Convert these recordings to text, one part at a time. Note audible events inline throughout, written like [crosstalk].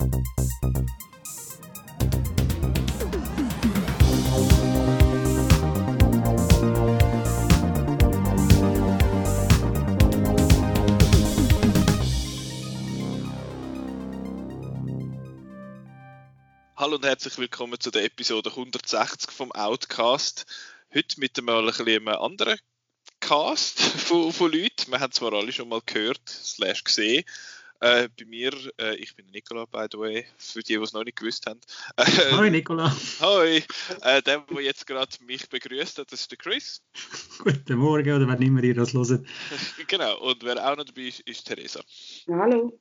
Hallo und herzlich willkommen zu der Episode 160 vom Outcast. Heute mit einem, ein anderen Cast [laughs] von, von Leuten. Wir haben zwar alle schon mal gehört, slash gesehen. Äh, bei mir, äh, ich bin Nicola, by the way, für die, die es noch nicht gewusst haben. Äh, Hoi Nicola. Hoi. Äh, der, der jetzt gerade mich begrüßt hat, das ist der Chris. [laughs] Guten Morgen, oder wer immer ihr das hört. [laughs] genau, und wer auch noch dabei ist, ist Theresa. Hallo.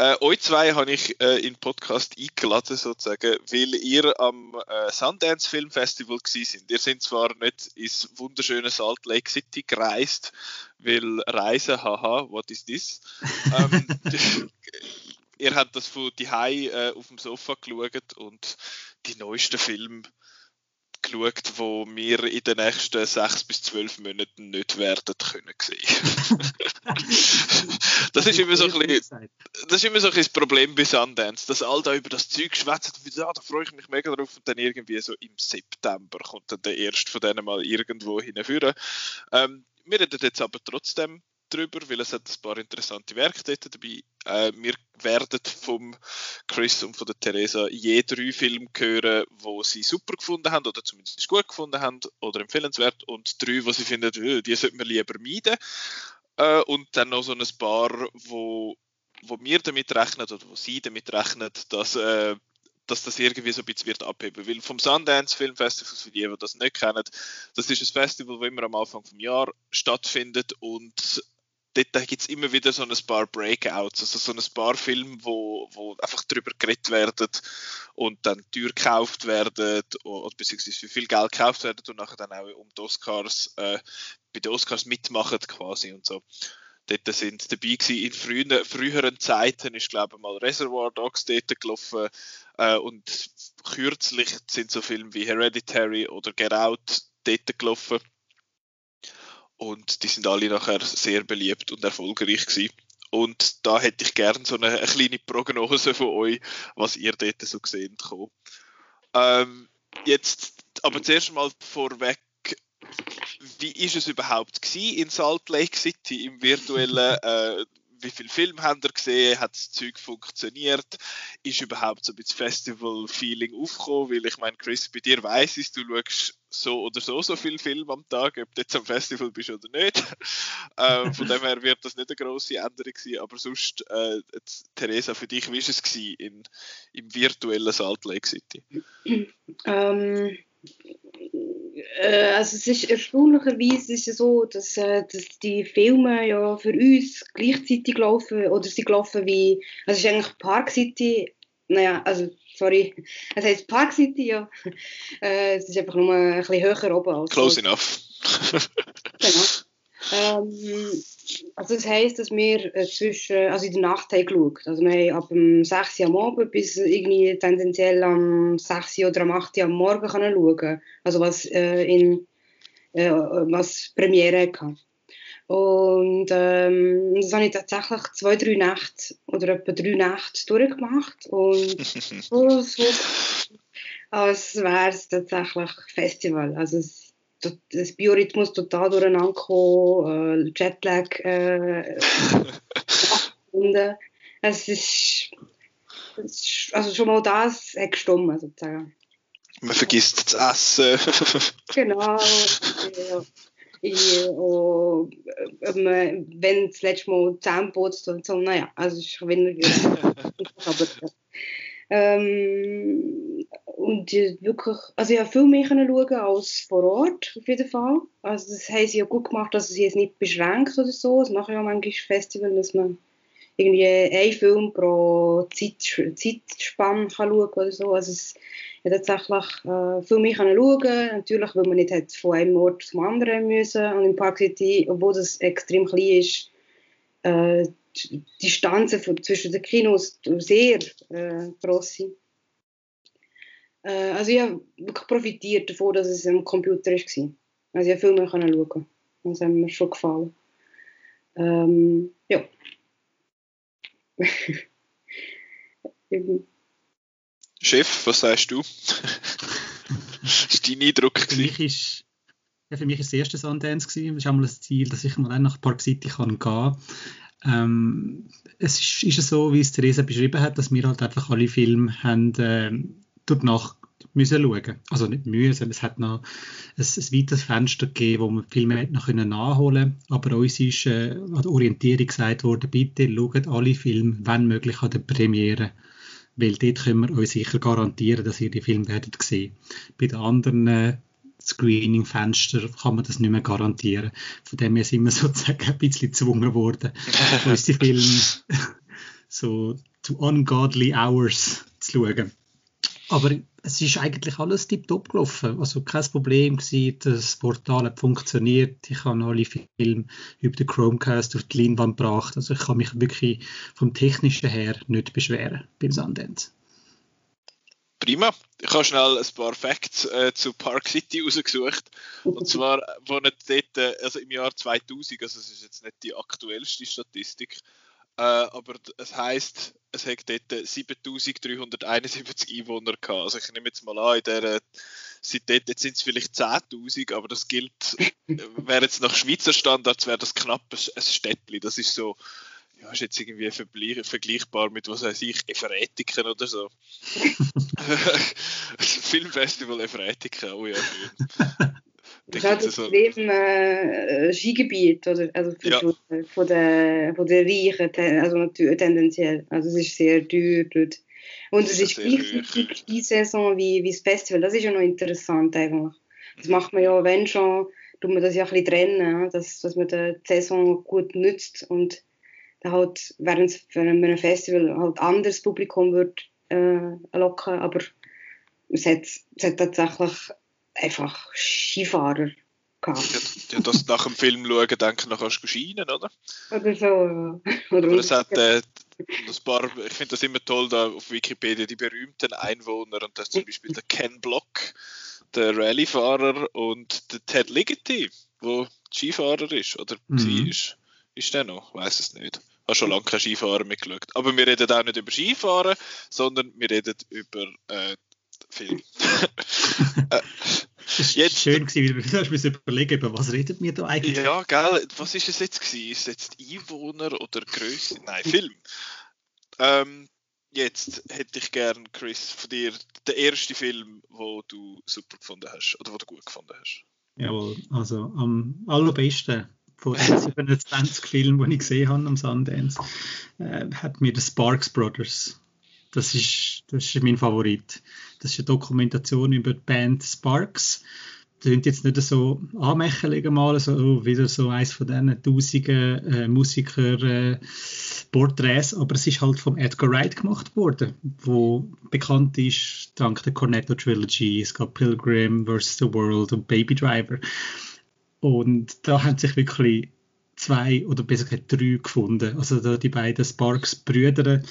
Äh, euch zwei habe ich äh, in den Podcast eingeladen, sozusagen, weil ihr am äh, Sundance Film Festival sind. Ihr seid zwar nicht ins wunderschöne Salt Lake City gereist, weil Reisen, haha, what is this? ähm, [laughs] ihr habt das von die äh, auf dem Sofa geschaut und die neuesten Filme geschaut, wo wir in den nächsten sechs bis zwölf Monaten nicht werden können sehen. [laughs] das ist immer so ein bisschen, das ist immer so ein das Problem bei Sundance, dass all da über das Zeug schwätzen und ja, da freue ich mich mega drauf und dann irgendwie so im September kommt dann der erste von denen mal irgendwo hinführen. Ähm, wir reden jetzt aber trotzdem drüber, weil es hat ein paar interessante Werke dort dabei. Äh, wir werden vom Chris und von der Theresa je drei Filme hören, wo sie super gefunden haben oder zumindest gut gefunden haben oder empfehlenswert und drei, wo sie finden, äh, die sollten wir lieber meiden. Äh, und dann noch so ein paar, wo, wo wir damit rechnen oder wo sie damit rechnen, dass äh, dass das irgendwie so ein bisschen wird abheben. Weil vom Sundance Film Festival, für die, die das nicht kennen, das ist ein Festival, das immer am Anfang des Jahres stattfindet und dort gibt es immer wieder so ein paar Breakouts, also so ein paar Filme, wo, wo einfach darüber geredet werden und dann teuer gekauft werden oder beziehungsweise für viel Geld gekauft werden und nachher dann auch um die Oscars, äh, bei den Oscars mitmachen quasi und so. Dort sind dabei gewesen. In frühen, früheren Zeiten ist, glaube ich, mal Reservoir Dogs dort gelaufen äh, und kürzlich sind so Filme wie Hereditary oder Get Out dort gelaufen und die sind alle nachher sehr beliebt und erfolgreich gewesen. Und da hätte ich gerne so eine, eine, kleine Prognose von euch, was ihr dort so gesehen habt. Ähm, jetzt aber zuerst mal vorweg, wie ist es überhaupt gewesen in Salt Lake City im virtuellen äh, wie viele Filme habt ihr gesehen? Hat das Zeug funktioniert? Ist überhaupt so ein bisschen Festival-Feeling aufgekommen? Weil ich meine, Chris, bei dir weiss ich, du schaust so oder so so viele Filme am Tag, ob du jetzt am Festival bist oder nicht. [laughs] äh, von dem her wird das nicht eine grosse Änderung sein. Aber sonst, äh, jetzt, Theresa, für dich, wie war es in, im virtuellen Salt Lake City? Ähm, äh, also es ist erstaunlicherweise ist es so, dass, äh, dass die Filme ja für uns gleichzeitig laufen oder sie laufen wie, also es ist eigentlich Park City, naja, also sorry, [laughs] es heißt Park City, ja. [laughs] Äh, es ist einfach nur ein bisschen höher oben. Als Close enough. [laughs] genau. Ähm, also das heisst, dass wir äh, zwischen, also in der Nacht haben geschaut. Also wir haben ab dem 6 Uhr am Abend bis irgendwie tendenziell am 6 Uhr oder am 8 Uhr am Morgen können schauen. Also was äh, in äh, was Premiere hatte. Und ähm, das habe ich tatsächlich zwei, drei Nächte oder etwa drei Nächte durchgemacht. Und [laughs] so, so als wäre es tatsächlich Festival. Also es, das Biorhythmus total durcheinander gekommen, äh, Jetlag äh, [laughs] es ist, es ist, also schon mal das hat gestummt, sozusagen. Man vergisst das Essen. [laughs] genau. Ja. Ich, oh, wenn das letzte Mal Zähne putzt und so, naja, also es ist weniger. [laughs] aber, ja. Ähm, und wirklich, also ich habe viel mehr können schauen als vor Ort, auf jeden Fall. Also das haben sie ja gut gemacht, dass sie es nicht beschränkt oder so. Es machen ja manchmal Festival, dass man irgendwie einen Film pro Zeit, Zeitspanne kann schauen oder so. Also es hat tatsächlich äh, viel mehr können schauen Natürlich, weil man nicht hat von einem Ort zum anderen müssen. Und im Park City, obwohl das extrem klein ist, äh, die Distanzen zwischen den Kinos sehr äh, groß sind. Äh, also ich habe wirklich profitiert davon, dass es am Computer war. Also ich habe viel mehr können schauen. Das hat mir schon gefallen. Ähm, ja. [laughs] Chef, was sagst du? [laughs] war dein Eindruck? Für mich ist, ja, für mich ist das erste Sundance gewesen. Das ist einmal das Ziel, dass ich mal nach Park City kann gehen ähm, es ist, ist so, wie es Theresa beschrieben hat, dass wir halt einfach alle Filme haben äh, durch Nacht müssen schauen. Also nicht müssen, es hat noch ein, ein weiteres Fenster gegeben, wo wir Filme noch können nachholen Aber uns ist äh, an der Orientierung gesagt worden, bitte schaut alle Filme, wenn möglich, an der Premiere. Weil dort können wir euch sicher garantieren, dass ihr die Filme werdet sehen. Bei den anderen äh, Screening-Fenster kann man das nicht mehr garantieren. Von dem her sind wir [laughs] sozusagen ein bisschen gezwungen worden, [laughs] uns die Filme so zu ungodly hours zu schauen. Aber es ist eigentlich alles tiptop gelaufen. Also kein Problem gewesen, das Portal hat funktioniert. Ich habe alle Filme über den Chromecast auf die Leinwand gebracht. Also ich kann mich wirklich vom Technischen her nicht beschweren beim Sundance. Prima. Ich habe schnell ein paar Facts äh, zu Park City rausgesucht. Und zwar, wo nicht dort, äh, also im Jahr 2000, also es ist jetzt nicht die aktuellste Statistik, äh, aber es heißt, es hat dort 7371 Einwohner gehabt. Also ich nehme jetzt mal an, in der, seit dort, jetzt sind es vielleicht 10.000, aber das gilt, wäre jetzt nach Schweizer Standards, wäre das knapp ein Städtchen. Das ist so, ja, ist jetzt irgendwie vergleichbar mit, was weiß ich, Efretiken oder so. [laughs] [laughs] Filmfestival Efretiken, oh ja. Das ist das so extrem äh, Skigebiet, oder? Also für Ja. die, von, der, von der Reichen, ten- also natürlich tendenziell. Also es ist sehr teuer dort. Und es ist sehr gleichzeitig die Saison wie, wie das Festival. Das ist ja noch interessant eigentlich. Das macht man ja, wenn schon, tut man das ja ein bisschen trennen, dass, dass man die Saison gut nützt und halt, während einem Festival halt anderes Publikum wird äh, locken, aber es hat, es hat tatsächlich einfach Skifahrer gehabt. Ja, dass du nach dem Film schauen, denken, dann kannst du scheinen, oder? Oder so. ja. Oder Aber es hat äh, ein paar, ich finde das immer toll, da auf Wikipedia die berühmten Einwohner und das ist zum Beispiel der Ken Block, der Rallyefahrer und der Ted Ligety, wo Skifahrer ist oder Mhm. war. Ist, ist der noch? Weiß es nicht. Habe schon lange kein Skifahren mehr geschaut. Aber wir reden auch nicht über Skifahren, sondern wir reden über äh, Film. [laughs] äh, Es war schön, gewesen, weil du hast mir überlegen, über was redet mir da eigentlich? Ja, gell, was ist es jetzt gewesen? Ist es jetzt Einwohner oder Größe? Nein, Film. Ähm, jetzt hätte ich gern, Chris, von dir den ersten Film, wo du super gefunden hast oder wo du gut gefunden hast. Jawohl, also am allerbesten von den 27 Filmen, die ich gesehen habe am Sundance, äh, hat mir The Sparks Brothers. Das ist, das ist mein Favorit. Das ist eine Dokumentation über die Band Sparks. Das sind jetzt nicht so anmächelig mal, so oh, wieder so eins von diesen tausenden äh, Musiker äh, Porträts, aber es ist halt vom Edgar Wright gemacht worden, wo bekannt ist dank der Cornetto Trilogy. Es gab Pilgrim vs. the World und Baby Driver. Und da haben sich wirklich zwei oder besser gesagt drei gefunden. Also da die beiden Sparks Brüder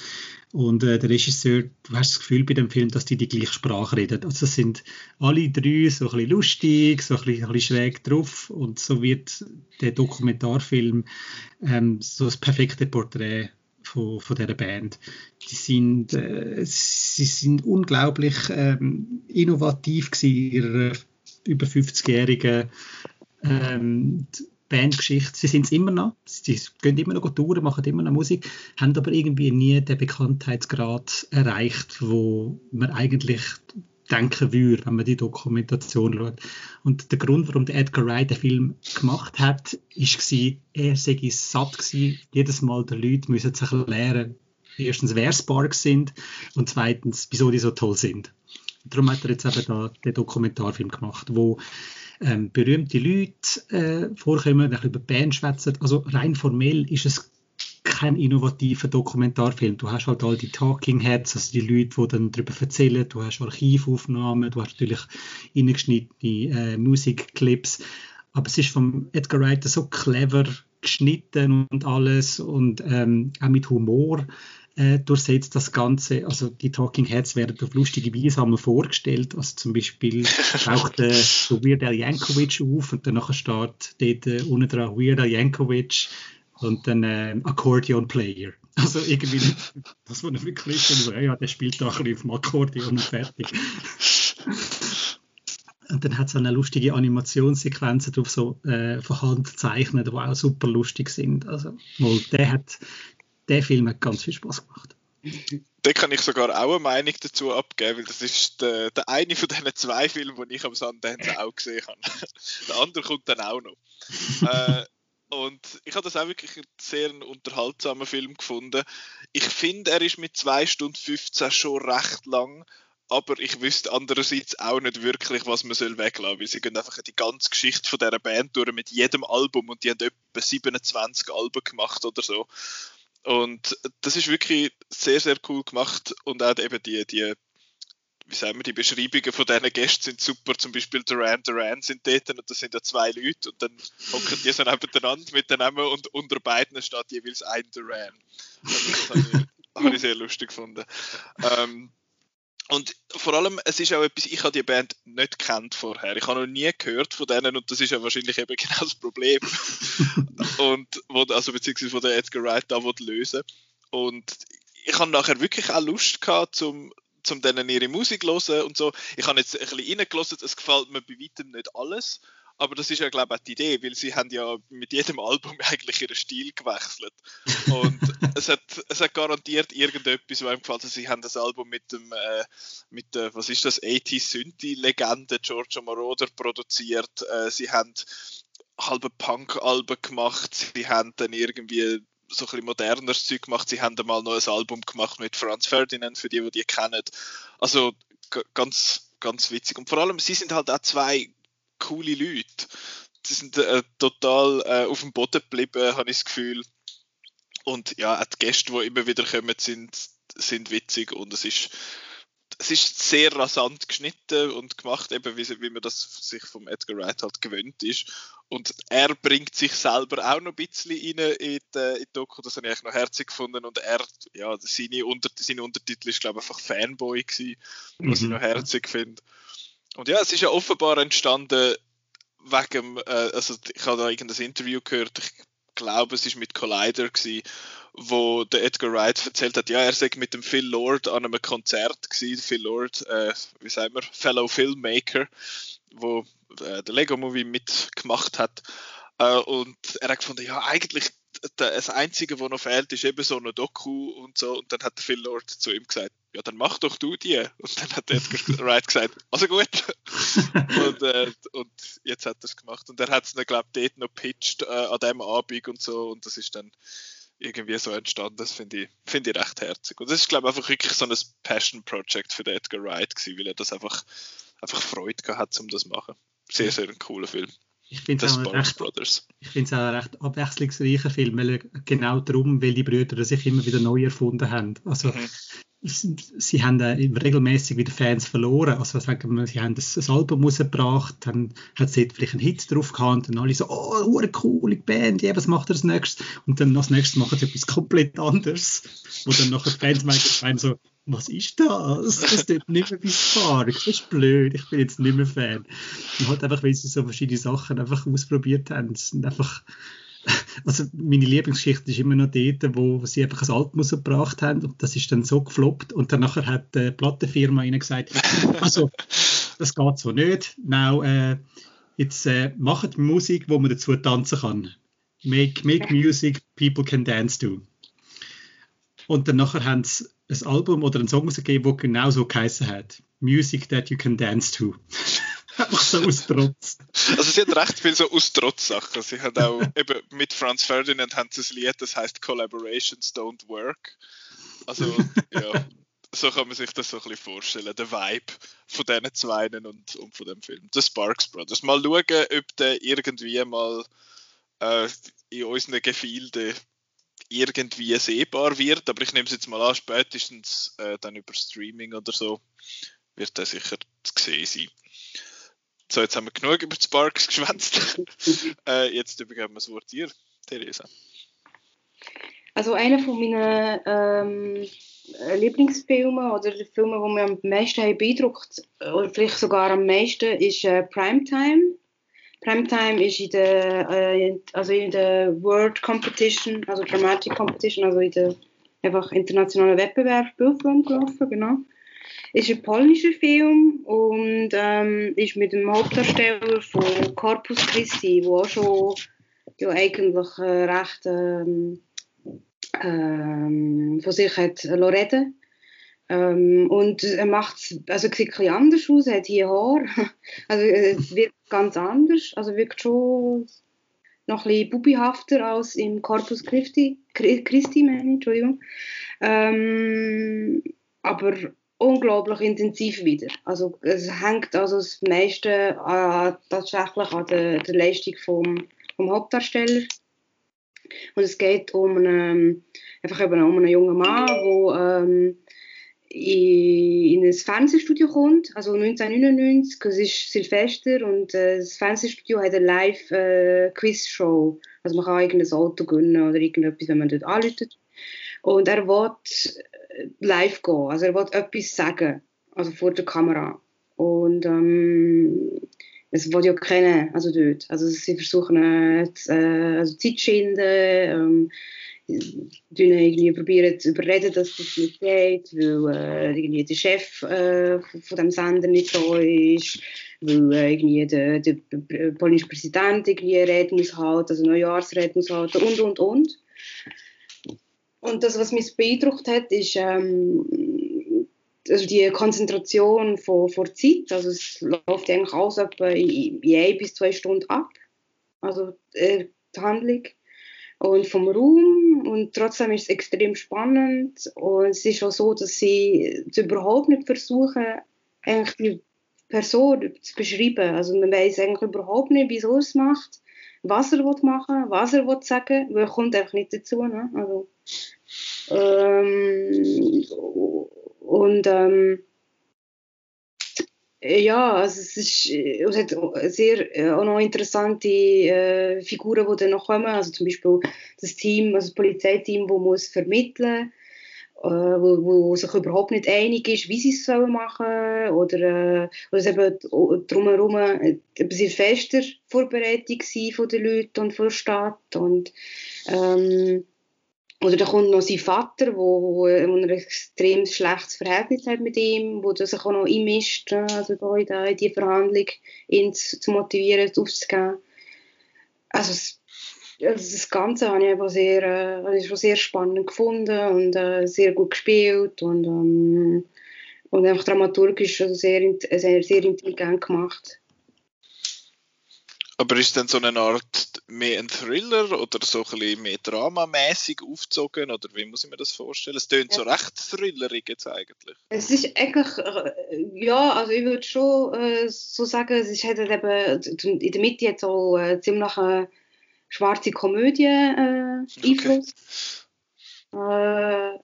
und äh, der Regisseur, du hast das Gefühl bei dem Film, dass die die gleiche Sprache reden. Also es sind alle drei so ein bisschen lustig, so ein bisschen, ein bisschen schräg drauf und so wird der Dokumentarfilm ähm, so das perfekte Porträt von, von dieser Band. Die sind, äh, sie sind unglaublich ähm, innovativ in ihrer über 50-jährigen ähm, die Bandgeschichte. Sie sind es immer noch. Sie gehen immer noch touren, machen immer noch Musik, haben aber irgendwie nie den Bekanntheitsgrad erreicht, wo man eigentlich denken würde, wenn man die Dokumentation schaut. Und der Grund, warum der Edgar Wright den Film gemacht hat, ist er sei satt gewesen, jedes Mal den Leuten müssen sich erklären, erstens, wer Sparks sind und zweitens, wieso die so toll sind. Darum hat er jetzt eben da den Dokumentarfilm gemacht, wo ähm, berühmte Leute äh, vorkommen, ein bisschen über Band schwätzen. Also rein formell ist es kein innovativer Dokumentarfilm. Du hast halt all die Talking Heads, also die Leute, die dann darüber erzählen. Du hast Archivaufnahmen, du hast natürlich reingeschnittene äh, Musikclips. Aber es ist vom Edgar Wright so clever geschnitten und alles und ähm, auch mit Humor äh, durchsetzt das Ganze. Also die Talking Heads werden auf lustige Weise einmal vorgestellt. Also zum Beispiel [laughs] taucht äh, so Weird Al Yankovic auf und danach steht dort äh, unten dran Weird Al Yankovic und dann äh, Accordion Player. [laughs] Also irgendwie, das war wirklich so, ja, der spielt da ein bisschen auf dem Akkordeon und fertig. [laughs] Und dann hat es eine lustige Animationssequenzen drauf, so äh, von Hand gezeichnet, die auch super lustig sind. Also, mal, der, hat, der Film hat ganz viel Spaß gemacht. Da kann ich sogar auch eine Meinung dazu abgeben, weil das ist der, der eine von diesen zwei Filmen, die ich am Sundance [laughs] auch gesehen habe. der andere kommt dann auch noch. äh, und ich habe das auch wirklich einen sehr unterhaltsamen Film gefunden. Ich finde, er ist mit 2 Stunden 15 schon recht lang, aber ich wüsste andererseits auch nicht wirklich, was man soll weglassen, weil sie gehen einfach die ganze Geschichte von dieser Band durch mit jedem Album und die haben etwa 27 Alben gemacht oder so. Und das ist wirklich sehr, sehr cool gemacht und auch eben die, die wie sagen wir, die Beschreibungen von diesen Gästen sind super. Zum Beispiel Duran Duran sind dort und das sind ja zwei Leute und dann hocken die so nebeneinander miteinander und unter beiden steht jeweils ein Duran. Also das habe ich, [laughs] hab ich, sehr lustig gefunden. Ähm, und vor allem, es ist auch etwas, ich habe die Band nicht kennt vorher. Ich habe noch nie gehört von denen und das ist ja wahrscheinlich eben [laughs] genau das Problem. [laughs] und wo, also beziehungsweise wo der Edgar Wright da lösen Und ich habe nachher wirklich auch Lust gehabt, zum, zum denen ihre Musik zu hören und so. Ich habe jetzt ein bisschen reingelassen, es gefällt mir bei weitem nicht alles. Aber das ist ja, glaube ich, auch die Idee, weil sie haben ja mit jedem Album [laughs] eigentlich ihren Stil gewechselt. Und es, hat, es hat garantiert irgendetwas, was ihm gefällt. Also sie haben das Album mit dem, äh, mit der, was ist das, 80 Synthi-Legende Giorgio Moroder produziert. Äh, sie haben halbe Punk-Alben gemacht. Sie haben dann irgendwie so ein bisschen moderneres Zeug gemacht. Sie haben mal noch ein Album gemacht mit Franz Ferdinand, für die, die die kennen. Also ganz, ganz witzig. Und vor allem, sie sind halt auch zwei coole Leute. Sie sind äh, total äh, auf dem Boden geblieben, habe ich das Gefühl. Und ja, auch die Gäste, die immer wieder kommen, sind, sind witzig und es ist, es ist sehr rasant geschnitten und gemacht, eben wie, wie man das sich vom Edgar Wright halt gewöhnt ist. Und er bringt sich selber auch noch ein bisschen rein in die, in die Doku, das habe ich eigentlich noch herzig gefunden. Und er, ja, seine, Unter, seine Untertitel ist, glaube ich, einfach Fanboy gewesen, was mhm. ich noch herzig finde. Und ja, es ist ja offenbar entstanden wegen, äh, also ich habe da irgendein Interview gehört, ich glaube, es ist mit Collider gewesen, wo der Edgar Wright erzählt hat, ja, er sei mit dem Phil Lord an einem Konzert gewesen. Phil Lord, äh, wie sagen wir, Fellow Filmmaker, wo äh, der Lego Movie mitgemacht hat. Äh, und er hat gefunden, ja, eigentlich das Einzige, was noch fehlt, ist eben so eine Doku und so. Und dann hat der Phil Lord zu ihm gesagt, ja, dann mach doch du die. Und dann hat Edgar [laughs] Wright gesagt, also gut. [laughs] und, äh, und jetzt hat er es gemacht. Und er hat es dann, glaube ich, dort noch pitcht äh, an dem Abend und so. Und das ist dann irgendwie so entstanden. Das finde ich, find ich recht herzig. Und das ist, glaube ich, einfach wirklich so ein Passion-Project für den Edgar Wright gewesen, weil er das einfach, einfach Freude gehabt hat, um das zu machen. Sehr, sehr ein cooler Film. Ich finde es auch, auch ein recht abwechslungsreicher Film, weil genau darum, weil die Brüder sich immer wieder neu erfunden haben. Also, mhm sie haben regelmäßig wieder Fans verloren. Also sagen wir, sie haben das, das Album rausgebracht, dann hat sie vielleicht einen Hit drauf gehabt und dann alle so, oh, eine coole Band, ja, was macht er als nächstes? Und dann als nächstes machen sie etwas komplett anderes, wo dann nachher Fans meinen so, was ist das? Das tut nicht mehr wie das ist blöd, ich bin jetzt nicht mehr Fan. Und halt einfach, weil sie so verschiedene Sachen einfach ausprobiert haben, sind einfach [laughs] also meine Lieblingsgeschichte ist immer noch dort, wo sie einfach ein Album gebracht haben und das ist dann so gefloppt und dann nachher hat die Plattenfirma ihnen gesagt, also das geht so nicht, now äh, jetzt äh, macht Musik, wo man dazu tanzen kann. Make, make music people can dance to. Und dann nachher haben sie ein Album oder einen Song gegeben, der genau so geheißen hat. Music that you can dance to. [laughs] Einfach so aus Trotz. Also sie hat recht viel so aus Trotz-Sachen. Sie hat auch eben mit Franz Ferdinand haben sie ein Lied, das heißt Collaborations don't work. Also ja, so kann man sich das so ein bisschen vorstellen, der Vibe von diesen zwei und, und von dem Film. The Sparks Brothers. Mal schauen, ob der irgendwie mal äh, in unseren Gefilden irgendwie sehbar wird, aber ich nehme es jetzt mal an, spätestens äh, dann über Streaming oder so wird der sicher zu sehen sein. So, jetzt haben wir genug über die Sparks [laughs] geschwänzt. [laughs] äh, jetzt übergeben wir das Wort dir, Theresa. Also einer von meinen ähm, Lieblingsfilmen oder Filme, die mich am meisten beeindruckt oder vielleicht sogar am meisten, ist äh, Primetime. Primetime ist in der, äh, also in der World Competition, also Dramatic Competition, also in der einfach internationalen Wettbewerb Spielfilm gelaufen, genau. Ist ein polnischer Film und ähm, ist mit dem Hauptdarsteller von Corpus Christi, wo auch schon ja, eigentlich äh, recht ähm, ähm, von sich hat reden ähm, und er macht also sieht ein anders aus, er hat hier Haar, [laughs] also es wirkt ganz anders, also wirkt schon noch ein bisschen bubihafter als im Corpus Christi, Christi meine Entschuldigung. Ähm, aber unglaublich intensiv wieder. Also es hängt also das meiste äh, tatsächlich an der, der Leistung vom, vom Hauptdarsteller. Und es geht um einen, einfach eben um einen jungen Mann, der in ein Fernsehstudio kommt, also 1999, es ist Silvester und äh, das Fernsehstudio hat eine Live-Quiz-Show. Äh, also man kann irgendein Auto gewinnen oder irgendetwas, wenn man dort anruft. Und er will äh, live gehen, also er will etwas sagen, also vor der Kamera. Und ähm, es will ja kennen, also dort. Also sie versuchen äh, also Zeit zu schinden, ähm, irgendwie probieren zu überreden, dass das nicht geht, weil äh, irgendwie der Chef äh, von dem Sender nicht da ist, weil äh, irgendwie der, der, der polnische Präsident irgendwie eine Rede muss halten, also Neujahrsrede muss halten und, und, und. Und das, was mich beeindruckt hat, ist ähm, also die Konzentration von, von Zeit. Also es läuft eigentlich alles in ein bis zwei Stunden ab. Also äh, die Handlung und vom Raum und trotzdem ist es extrem spannend und es ist auch so, dass sie überhaupt nicht versuchen, eigentlich die Person zu beschreiben. Also man weiß eigentlich überhaupt nicht, wieso es macht, was er machen will, was er will sagen, weil er kommt einfach nicht dazu. Ne? Also, ähm, und ähm, äh, ja, also es, ist, äh, es hat sehr äh, auch noch interessante äh, Figuren, die dann noch kommen. Also zum Beispiel das Team, also das Polizeiteam, das muss vermitteln äh, wo, wo sich überhaupt nicht einig ist, wie sie es sollen machen oder, äh, oder es eben drumherum eine sehr fester Vorbereitung von den Leuten und von der Stadt und ähm, oder da kommt noch sein Vater, wo, wo, ein extrem schlechtes Verhältnis hat mit ihm, wo sich auch noch einmischt, ne, also da in, die Verhandlung, ihn zu, zu motivieren, aufzugeben. Also, das, also das Ganze habe ich einfach sehr, äh, schon sehr spannend gefunden und äh, sehr gut gespielt und, ähm, und einfach dramaturgisch also sehr, sehr, sehr intelligent gemacht. Aber ist denn so eine Art mehr ein Thriller oder so ein bisschen mehr dramamäßig aufgezogen oder wie muss ich mir das vorstellen? Es tönt so recht thrillerig jetzt eigentlich. Es ist eigentlich, äh, ja, also ich würde schon äh, so sagen, es hat eben in der Mitte jetzt auch äh, ziemlich eine schwarze Komödie äh, Einfluss. Okay. Äh,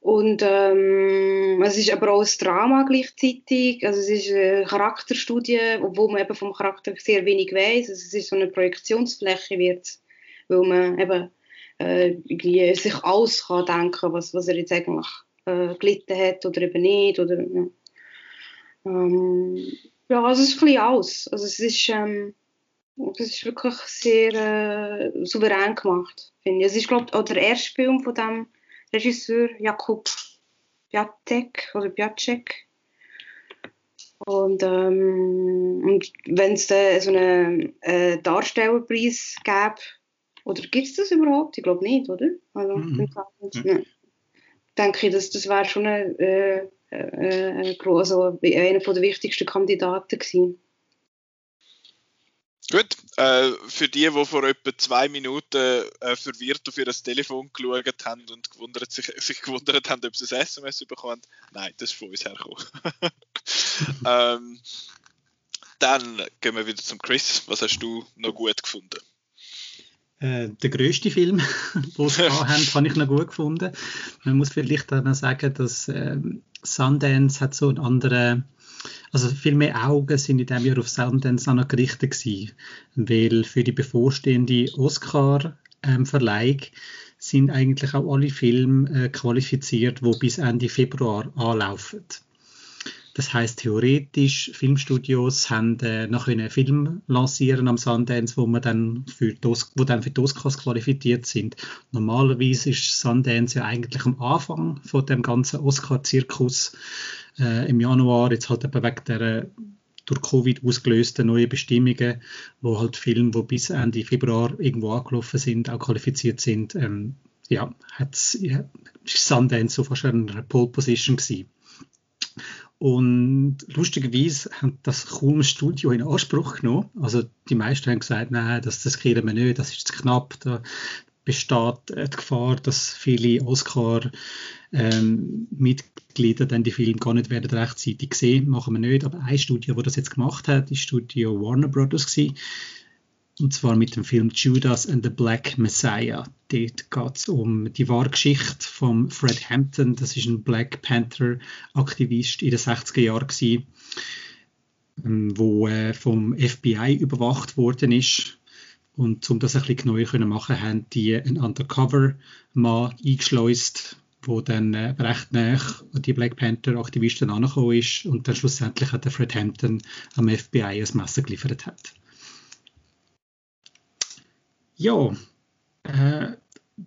und ähm, es ist aber auch ein Drama gleichzeitig. Also es ist eine Charakterstudie, obwohl man eben vom Charakter sehr wenig weiß. Also es ist so eine Projektionsfläche wird, weil man eben äh, sich alles kann denken, was, was er jetzt eigentlich äh, gelitten hat oder eben nicht. Oder, ja. Ähm, ja, also es ist ein bisschen alles. Also es ist, ähm, es ist wirklich sehr äh, souverän gemacht, finde ich. Es ist, glaube ich, auch der erste Film von dem Regisseur Jakub Piatek oder Piatek. Und, ähm, und wenn es da so einen äh, Darstellerpreis gäbe, oder gibt es das überhaupt? Ich glaube nicht, oder? Also, mhm. mhm. denke ich, dass das wäre schon ein, äh, äh, also einer der wichtigsten Kandidaten gewesen. Gut, äh, für die, die vor etwa zwei Minuten äh, verwirrt auf ihr Telefon geschaut haben und gewundert, sich, [laughs] sich gewundert haben, ob sie ein SMS bekommen nein, das ist von uns hergekommen. [laughs] ähm, dann gehen wir wieder zum Chris. Was hast du noch gut gefunden? Äh, der größte Film, [laughs] den sie haben, habe ich noch gut gefunden. Man muss vielleicht auch noch sagen, dass äh, Sundance hat so einen anderen also viel mehr Augen sind in diesem Jahr auf Sundance auch gerichtet gewesen, weil für die bevorstehende Oscar-Verleihung sind eigentlich auch alle Filme äh, qualifiziert, die bis Ende Februar anlaufen. Das heißt theoretisch, Filmstudios haben äh, noch einen Film lancieren am Sundance, wo man dann für die, wo dann für Oscars qualifiziert sind. Normalerweise ist Sundance ja eigentlich am Anfang von dem ganzen Oscar-Zirkus äh, im Januar, jetzt halt eben wegen der durch Covid ausgelösten neuen Bestimmungen, wo halt Filme, die bis Ende Februar irgendwo angelaufen sind, auch qualifiziert sind, ähm, ja, hat ja, Sundance so fast eine Pole Position gewesen. Und lustigerweise hat das kaum Studio in Anspruch genommen. Also die meisten haben gesagt, nein, das, das wir nicht, das ist zu knapp, da besteht die Gefahr, dass viele Oscar ähm, dann die Filme gar nicht werden rechtzeitig sehen, machen wir nicht. Aber ein Studio, das das jetzt gemacht hat, ist Studio Warner Brothers gewesen. Und zwar mit dem Film Judas and the Black Messiah. Dort geht es um die wahre Geschichte von Fred Hampton. Das ist ein Black Panther-Aktivist in den 60er Jahren, gewesen, ähm, wo äh, vom FBI überwacht worden ist. Und um das ein bisschen genauer zu machen, haben die einen Undercover-Mann eingeschleust, wo dann äh, recht nah an die Black Panther-Aktivisten angekommen ist und dann schlussendlich hat der Fred Hampton am FBI ein Messer geliefert hat. Ja, äh,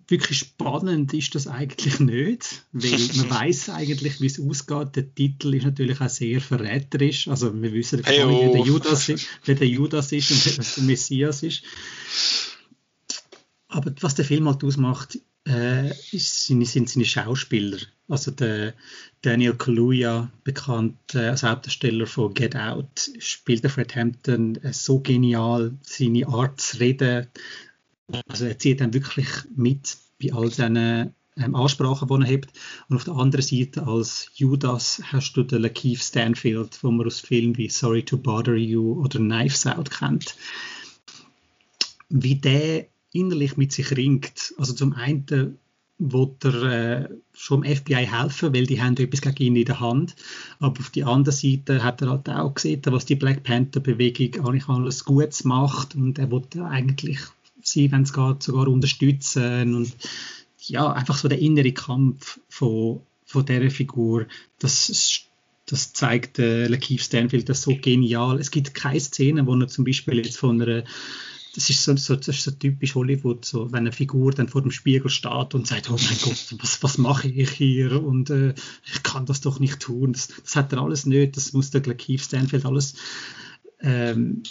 wirklich spannend ist das eigentlich nicht, weil [laughs] man weiß eigentlich, wie es ausgeht. Der Titel ist natürlich auch sehr verräterisch. Also wir wissen hey, gar nicht, wer der, oh. Judas, wer der Judas ist und wer der Messias ist. Aber was der Film halt ausmacht, äh, ist, sind, sind seine Schauspieler. Also der Daniel Kaluuya, bekannt äh, als Hauptdarsteller von Get Out, spielt der Fred Hampton äh, so genial. Seine Art zu reden, also er zieht dann wirklich mit bei all diesen ähm, Ansprachen, die er hat. Und auf der anderen Seite als Judas hast du den Lakeith Stanfield, wo man aus Filmen wie Sorry to Bother You oder Knives Out kennt. Wie der innerlich mit sich ringt. Also zum einen will er äh, schon dem FBI helfen, weil die haben etwas gegen ihn in der Hand. Aber auf der anderen Seite hat er halt auch gesehen, was die Black Panther-Bewegung eigentlich alles Gutes macht und er wollte eigentlich sie, wenn es geht, sogar unterstützen und ja, einfach so der innere Kampf von, von dieser Figur, das, das zeigt äh, Lakeith Stanfield das so genial. Es gibt keine Szene, wo er zum Beispiel jetzt von einer das ist so, so, das ist so typisch Hollywood, so, wenn eine Figur dann vor dem Spiegel steht und sagt, oh mein Gott, was, was mache ich hier und äh, ich kann das doch nicht tun. Das, das hat er alles nicht, das muss der Lakeith Stanfield alles ähm,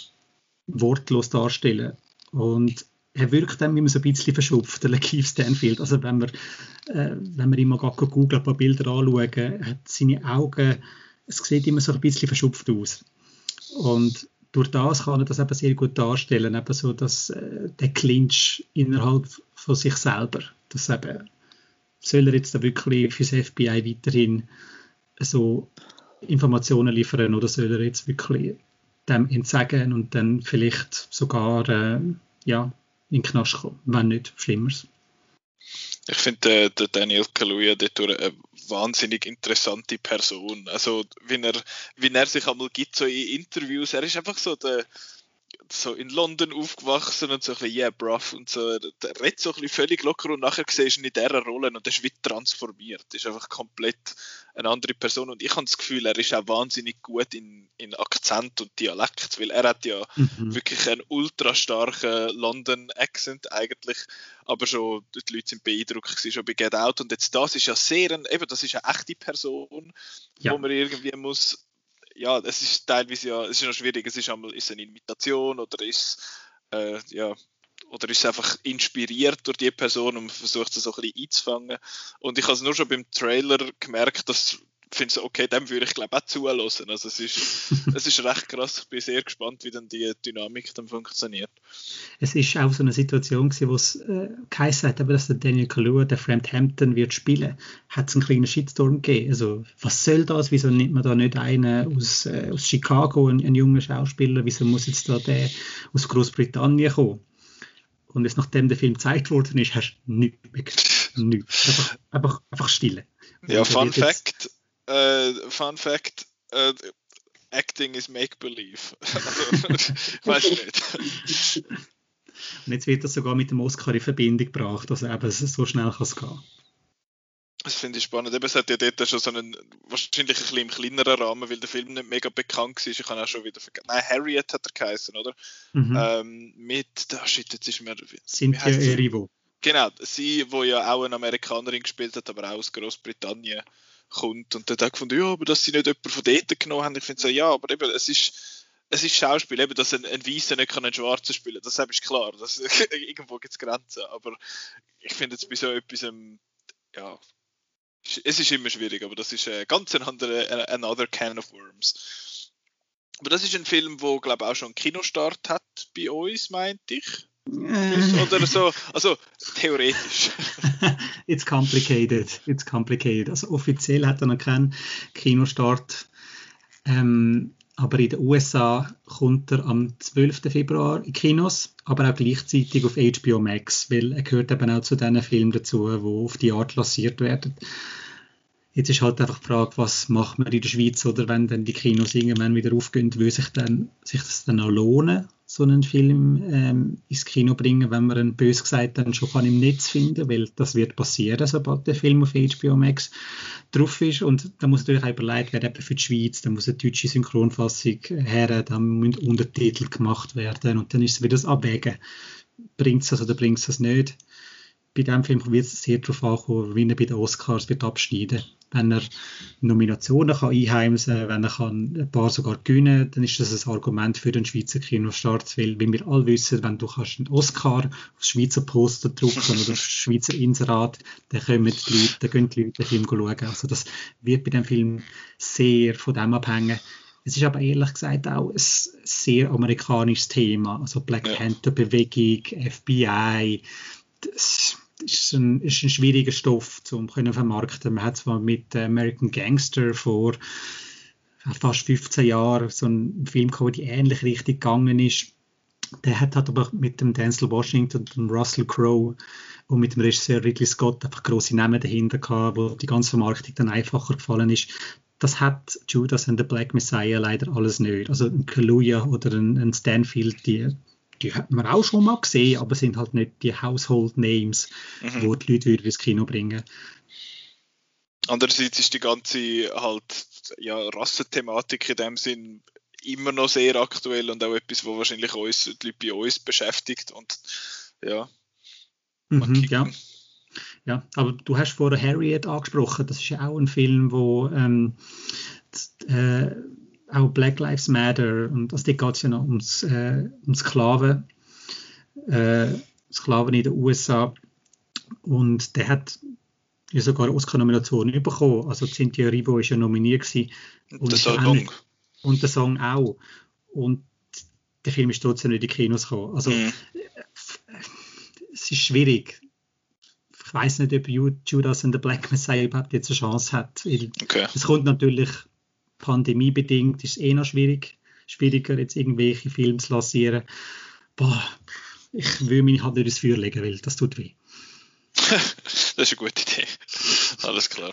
wortlos darstellen. Und er wirkt dann immer so ein bisschen verschupft, der Lakeith Stanfield. Also wenn wir, äh, wenn wir immer googeln, ein paar Bilder anschauen, hat seine Augen, es sieht immer so ein bisschen verschupft aus. Und durch das kann er das eben sehr gut darstellen, eben so, dass äh, der Clinch innerhalb von sich selber, dass eben, soll er jetzt da wirklich fürs FBI weiterhin so Informationen liefern oder soll er jetzt wirklich dem entsagen und dann vielleicht sogar äh, ja, in den Knast kommen, wenn nicht Schlimmeres. Ich finde der Daniel Kaluuya dort eine wahnsinnig interessante Person. Also, wie er, wie er sich einmal gibt, so in Interviews, er ist einfach so der, so in London aufgewachsen und so ein bisschen, yeah, bruv, und so, der redet so ein bisschen völlig locker und nachher siehst du ihn in dieser Rolle und er ist wie transformiert, ist einfach komplett eine andere Person und ich habe das Gefühl, er ist auch wahnsinnig gut in, in Akzent und Dialekt, weil er hat ja mhm. wirklich einen ultra starken London-Accent eigentlich, aber schon, die Leute sind beeindruckt gewesen, schon bei Get Out und jetzt das ist ja sehr, ein, eben, das ist eine echte Person, ja. wo man irgendwie muss ja, es ist teilweise ja, es ist noch schwierig, es ist einmal ist eine Imitation oder ist äh, ja oder ist einfach inspiriert durch die Person und versucht es so ein bisschen einzufangen. Und ich habe es nur schon beim Trailer gemerkt, dass finde es okay, dem würde ich glaube auch zulassen. Also es ist, [laughs] es ist recht krass. Ich bin sehr gespannt, wie dann die Dynamik dann funktioniert. Es ist auch so eine Situation gewesen, wo es äh, geheißen hat, aber dass der Daniel Kaluuya, der Hampton wird spielen, hat es einen kleinen Shitstorm gegeben. Also was soll das? Wieso nimmt man da nicht einen aus, äh, aus Chicago, einen, einen jungen Schauspieler? Wieso muss jetzt da der aus Großbritannien kommen? Und jetzt, nachdem der Film gezeigt worden ist, hast du nichts mehr. Nichts. Einfach, einfach, einfach stille. Ja, Fun Fact, äh, Fun Fact, äh, Acting is Make-Believe. [laughs] also, weiß nicht. Und jetzt wird das sogar mit dem Oscar in Verbindung gebracht, also eben so schnell kann es gehen. Das finde ich spannend. Eben, es hat ja dort schon so einen, wahrscheinlich ein bisschen im kleineren Rahmen, weil der Film nicht mega bekannt war. Ich kann auch schon wieder vergessen. Nein, Harriet hat er geheißen, oder? Mhm. Ähm, mit, da shit, jetzt ist mir. Cynthia Erivo. Genau, sie, wo ja auch eine Amerikanerin gespielt hat, aber auch aus Großbritannien kommt. Und dann hat gefunden, ja, aber dass sie nicht jemanden von dort genommen haben. Ich finde so, ja, aber eben, es ist, es ist Schauspiel, eben, dass ein, ein Weißer nicht kann einen Schwarzen spielen kann. Das ist klar. Das, [laughs] irgendwo gibt es Grenzen. Aber ich finde jetzt bei so etwas, ähm, ja, es ist immer schwierig, aber das ist äh, ganz ein anderer, äh, another can of worms. Aber das ist ein Film, wo glaube auch schon einen Kinostart hat bei uns, meinte ich. Äh. Oder so, also theoretisch. [laughs] It's complicated. It's complicated. Also offiziell hat er noch keinen Kinostart. Ähm, aber in den USA kommt er am 12. Februar in Kinos, aber auch gleichzeitig auf HBO Max, weil er gehört eben auch zu den Filmen dazu, die auf die Art lanciert werden. Jetzt ist halt einfach die Frage, was macht man in der Schweiz oder wenn dann die Kinos irgendwann wieder aufgehen, würde sich, sich das dann auch lohnen, so einen Film ähm, ins Kino bringen, wenn man ihn bös gesagt dann schon kann im Netz finden, weil das wird passieren, sobald der Film auf HBO Max drauf ist. Und da muss natürlich auch überlegt werden, eben für die Schweiz, da muss eine deutsche Synchronfassung her, da müssen Untertitel gemacht werden und dann ist es wieder das Abwägen, bringt es das oder bringt es das nicht? Bei diesem Film wird es sehr darauf ankommen, wie er bei den Oscars wird abschneiden Wenn er Nominationen kann einheimsen kann, wenn er kann ein paar sogar gewinnen kann, dann ist das ein Argument für den Schweizer Kinostart, weil, wie wir alle wissen, wenn du kannst einen Oscar aufs Schweizer Poster drucken oder aufs Schweizer Inserat, dann kommen die Leute, dann gehen die Leute den Film schauen. Also das wird bei dem Film sehr von dem abhängen. Es ist aber ehrlich gesagt auch ein sehr amerikanisches Thema, also Black ja. Panther Bewegung, FBI, das ist ein, ist ein schwieriger Stoff zu vermarkten. Man hat zwar mit American Gangster vor fast 15 Jahren so einen Film gehabt, der ähnlich richtig gegangen ist. Der hat, hat aber mit dem Denzel Washington und dem Russell Crowe und mit dem Regisseur Ridley Scott einfach große Namen dahinter gehabt, wo die ganze Vermarktung dann einfacher gefallen ist. Das hat Judas and the Black Messiah leider alles nicht. Also ein Kaluuya oder ein, ein Stanfield, die die hat man auch schon mal gesehen, aber sind halt nicht die Household Names, mhm. wo die Leute wieder ins Kino bringen. Andererseits ist die ganze halt ja, Rassenthematik in dem Sinn immer noch sehr aktuell und auch etwas, wo wahrscheinlich uns, die Leute bei uns beschäftigt und ja. Mhm, ja. Ja, aber du hast vorher Harriet angesprochen, das ist ja auch ein Film, wo ähm, äh, auch Black Lives Matter und also dort geht es ja noch ums, äh, um Sklaven, äh, Sklaven in den USA und der hat ja sogar Oscar-Nomination bekommen, also Cynthia Rivo ist ja nominiert gewesen. Und, der Song. und der Song auch und der Film ist trotzdem nicht in die Kinos gekommen. Also mhm. es ist schwierig. Ich weiß nicht, ob Judas and the Black Messiah überhaupt jetzt eine Chance hat. Okay. Es kommt natürlich pandemiebedingt ist es eh noch schwierig, schwieriger, jetzt irgendwelche Filme zu lancieren. Boah, ich will mich halt nicht ins Feuer legen, weil das tut weh. [laughs] das ist eine gute Idee. Alles klar.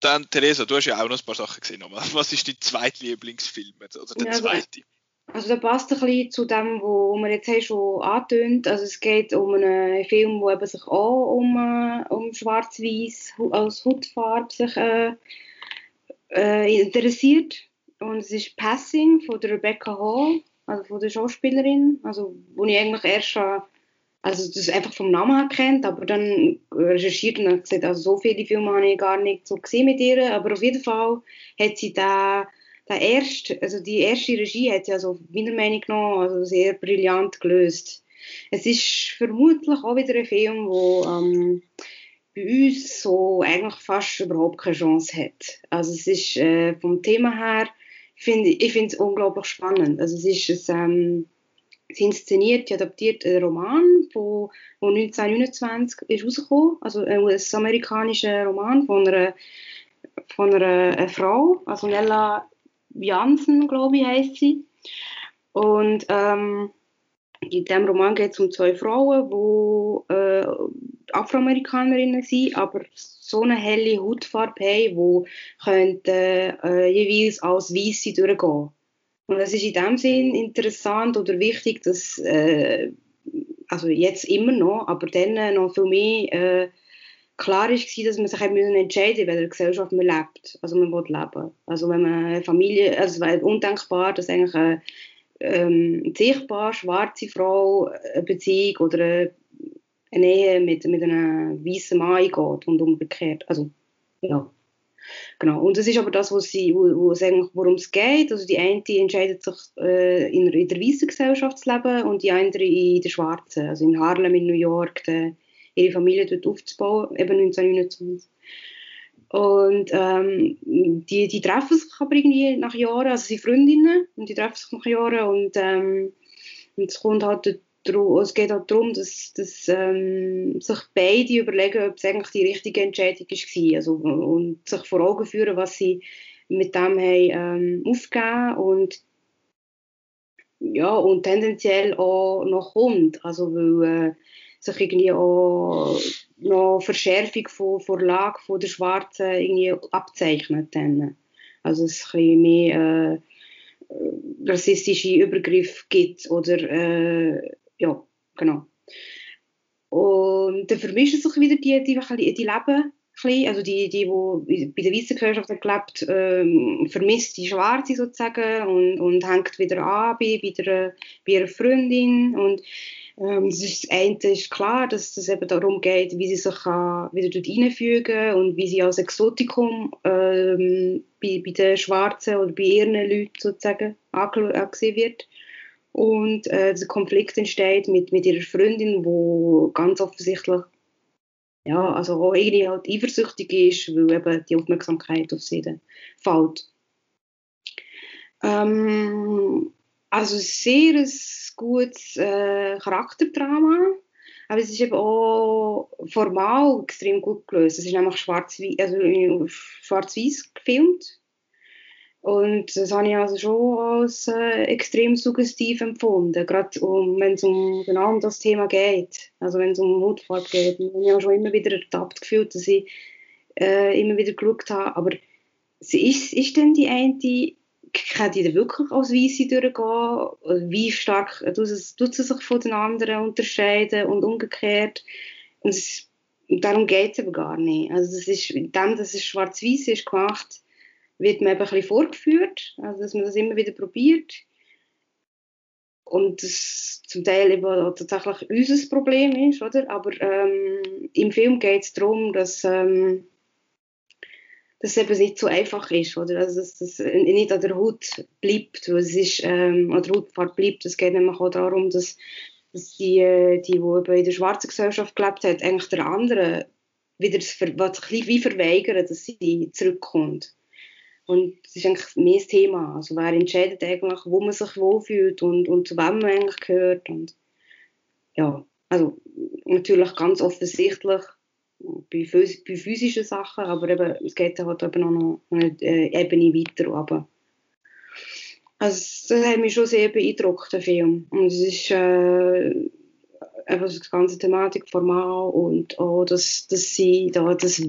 Dann, Theresa, du hast ja auch noch ein paar Sachen gesehen. Was ist dein zweiter Lieblingsfilm? Oder der also, zweite? Also, der passt ein bisschen zu dem, was wir jetzt schon angetönt Also, es geht um einen Film, der sich auch um, äh, um Schwarz-Weiß als Hautfarbe sich äh, äh, interessiert. Und es ist Passing von der Rebecca Hall, also von der Schauspielerin, also wo ich eigentlich erst schon, also das einfach vom Namen kennt, aber dann recherchiert und gesagt, also so viele Filme habe ich gar nicht so gesehen mit ihr, aber auf jeden Fall hat sie da der erste, also die erste Regie hat sie also meiner Meinung nach also sehr brillant gelöst. Es ist vermutlich auch wieder ein Film, wo ähm, bei uns so eigentlich fast überhaupt keine Chance hat. Also es ist äh, vom Thema her, find, ich finde es unglaublich spannend. Also es ist ein, ähm, es inszeniert, adaptiert ein Roman, von 1929 ist rausgekommen, also ein US-amerikanischer Roman von einer, von einer, einer Frau, also Nella Jansen, glaube ich, heißt sie. Und ähm, in diesem Roman geht es um zwei Frauen, die äh, Afroamerikanerinnen sind, aber so eine helle Hautfarbe haben, die könnten, äh, jeweils als Weisse durchgehen. Und es ist in dem Sinn interessant oder wichtig, dass, äh, also jetzt immer noch, aber dann noch viel mehr, äh, klar war, dass man sich entscheiden musste, in welcher Gesellschaft man lebt. Also man will leben. Also wenn man eine Familie, also es wäre undenkbar, dass eigentlich eine ähm, sichtbar schwarze Frau eine Beziehung oder eine Ehe mit, mit einem weißen Mann eingeht und umgekehrt. Also, ja. Genau. Und das ist aber das, was sie, wo, worum es geht. Also die eine die entscheidet sich äh, in, in der weißen Gesellschaft zu leben und die andere in der schwarzen. Also in Harlem in New York. Der, ihre Familie dort aufzubauen, eben 1929. Und ähm, die, die treffen sich aber irgendwie nach Jahren, also sie Freundinnen, und die treffen sich nach Jahren und, ähm, und es kommt halt es geht halt darum, dass, dass ähm, sich beide überlegen, ob es eigentlich die richtige Entscheidung war. Also, und sich vor Augen führen, was sie mit dem haben, ähm, aufgegeben und ja, und tendenziell auch noch kommt. Also, weil äh, sich irgendwie auch noch Verschärfung von, von der Lage von der Schwarzen irgendwie abzeichnet. Dann. Also es ein mehr äh, rassistische Übergriffe gibt oder äh, ja, genau. Und dann vermischen sich wieder die, die, die Leben also die, die, die bei der weißen Gesellschaft gelebt ähm, vermisst die Schwarze sozusagen und, und hängt wieder an bei, bei, der, bei ihrer Freundin und ähm, das, ist, das eine ist klar, dass es eben darum geht, wie sie sich wieder dort einfügen und wie sie als Exotikum ähm, bei, bei den Schwarzen oder bei ihren Leuten sozusagen angesehen wird. Und äh, der Konflikt entsteht mit, mit ihrer Freundin, wo ganz offensichtlich ja, also auch irgendwie halt eifersüchtig ist, weil eben die Aufmerksamkeit auf sie dann fällt. Ähm, also sehr ein gutes äh, Charakterdrama, aber es ist eben auch formal extrem gut gelöst. Es ist nämlich schwarz-weiß also schwarz gefilmt. Und das habe ich also schon als äh, extrem suggestiv empfunden, gerade um, wenn es um genau um das Thema geht, also wenn es um Hautfarbe geht. Ich habe schon immer wieder ertappt gefühlt, dass ich äh, immer wieder geschaut habe, aber ist, ist denn die eine kann die wirklich als Weisse durchgehen? Wie stark tut sie, sich von den anderen unterscheiden und umgekehrt? Und es, darum geht es aber gar nicht. Also das ist, dem, dass es schwarz-weiß ist gemacht, wird man eben ein bisschen vorgeführt, also dass man das immer wieder probiert. Und das zum Teil eben tatsächlich unser Problem ist, oder? Aber ähm, im Film geht es darum, dass ähm, dass es eben nicht so einfach ist, oder? Also, dass das nicht an der Haut bleibt, weil es ist, ähm, an der Hautfarbe bleibt. Es geht nämlich auch darum, dass, dass die, äh, die, die in der schwarzen Gesellschaft gelebt hat, eigentlich der andere wieder was sich wie verweigern, dass sie zurückkommt. Und das ist eigentlich mehr das Thema. Also wer entscheidet eigentlich, wo man sich wohlfühlt und, und zu wem man eigentlich gehört. Und ja, also natürlich ganz offensichtlich bei, bei physischen Sachen, aber eben, es geht halt eben auch noch eine Ebene weiter runter. Also das hat mich schon sehr beeindruckt, der Film. Und es ist äh, eben die ganze Thematik formal und auch, dass, dass sie da das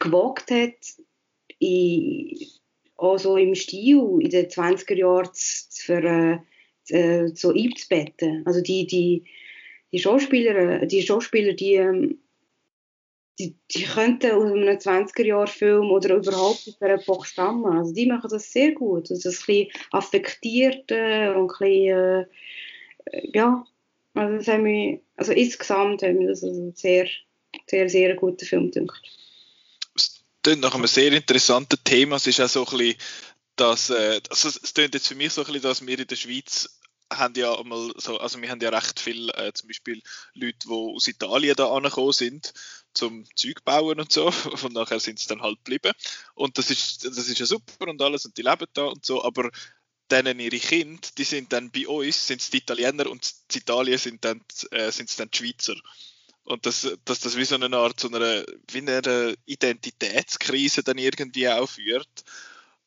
gewagt hat, in, auch so im Stil in den 20er Jahren für, äh, so einzubetten. Also die, die, die Schauspieler, die Schauspieler, die ähm, die, die könnten aus einem 20er-Jahr-Film oder überhaupt aus der Epoche stammen. Also die machen das sehr gut. Also das ein bisschen affektiert äh, und ein bisschen, äh, ja, also das haben wir, also insgesamt haben wir das also sehr, sehr, sehr guten Film gedacht. Es klingt nach einem sehr interessanten Thema. Es ist auch so ein bisschen, dass, äh, also es klingt jetzt für mich so ein bisschen, dass wir in der Schweiz haben ja mal so, also wir haben ja recht viel, äh, zum Beispiel Leute, die aus Italien da angekommen sind, zum Zeug bauen und so, [laughs] und nachher sind sie dann halt geblieben. Und das ist, das ist ja super und alles und die leben da und so, aber denen ihre Kinder, die sind dann bei uns, sind es die Italiener und in Italien sind dann, äh, sind es dann die Schweizer. Und dass, dass das wie so eine Art, so eine, wie eine Identitätskrise dann irgendwie auch führt.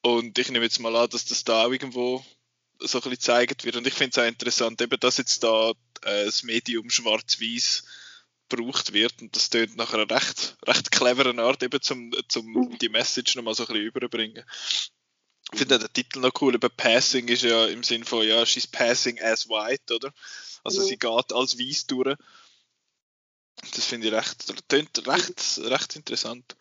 Und ich nehme jetzt mal an, dass das da auch irgendwo so ein bisschen gezeigt wird. Und ich finde es auch interessant, eben, dass jetzt da äh, das Medium schwarz-weiß gebraucht wird. Und das tönt nach einer recht, recht cleveren Art, eben zum, zum die Message nochmal so ein bisschen überbringen. Ich finde den Titel noch cool, eben Passing ist ja im Sinn von, ja, she's passing as white, oder? Also mhm. sie geht als weiß durch. Das finde ich recht, tönt recht, recht interessant.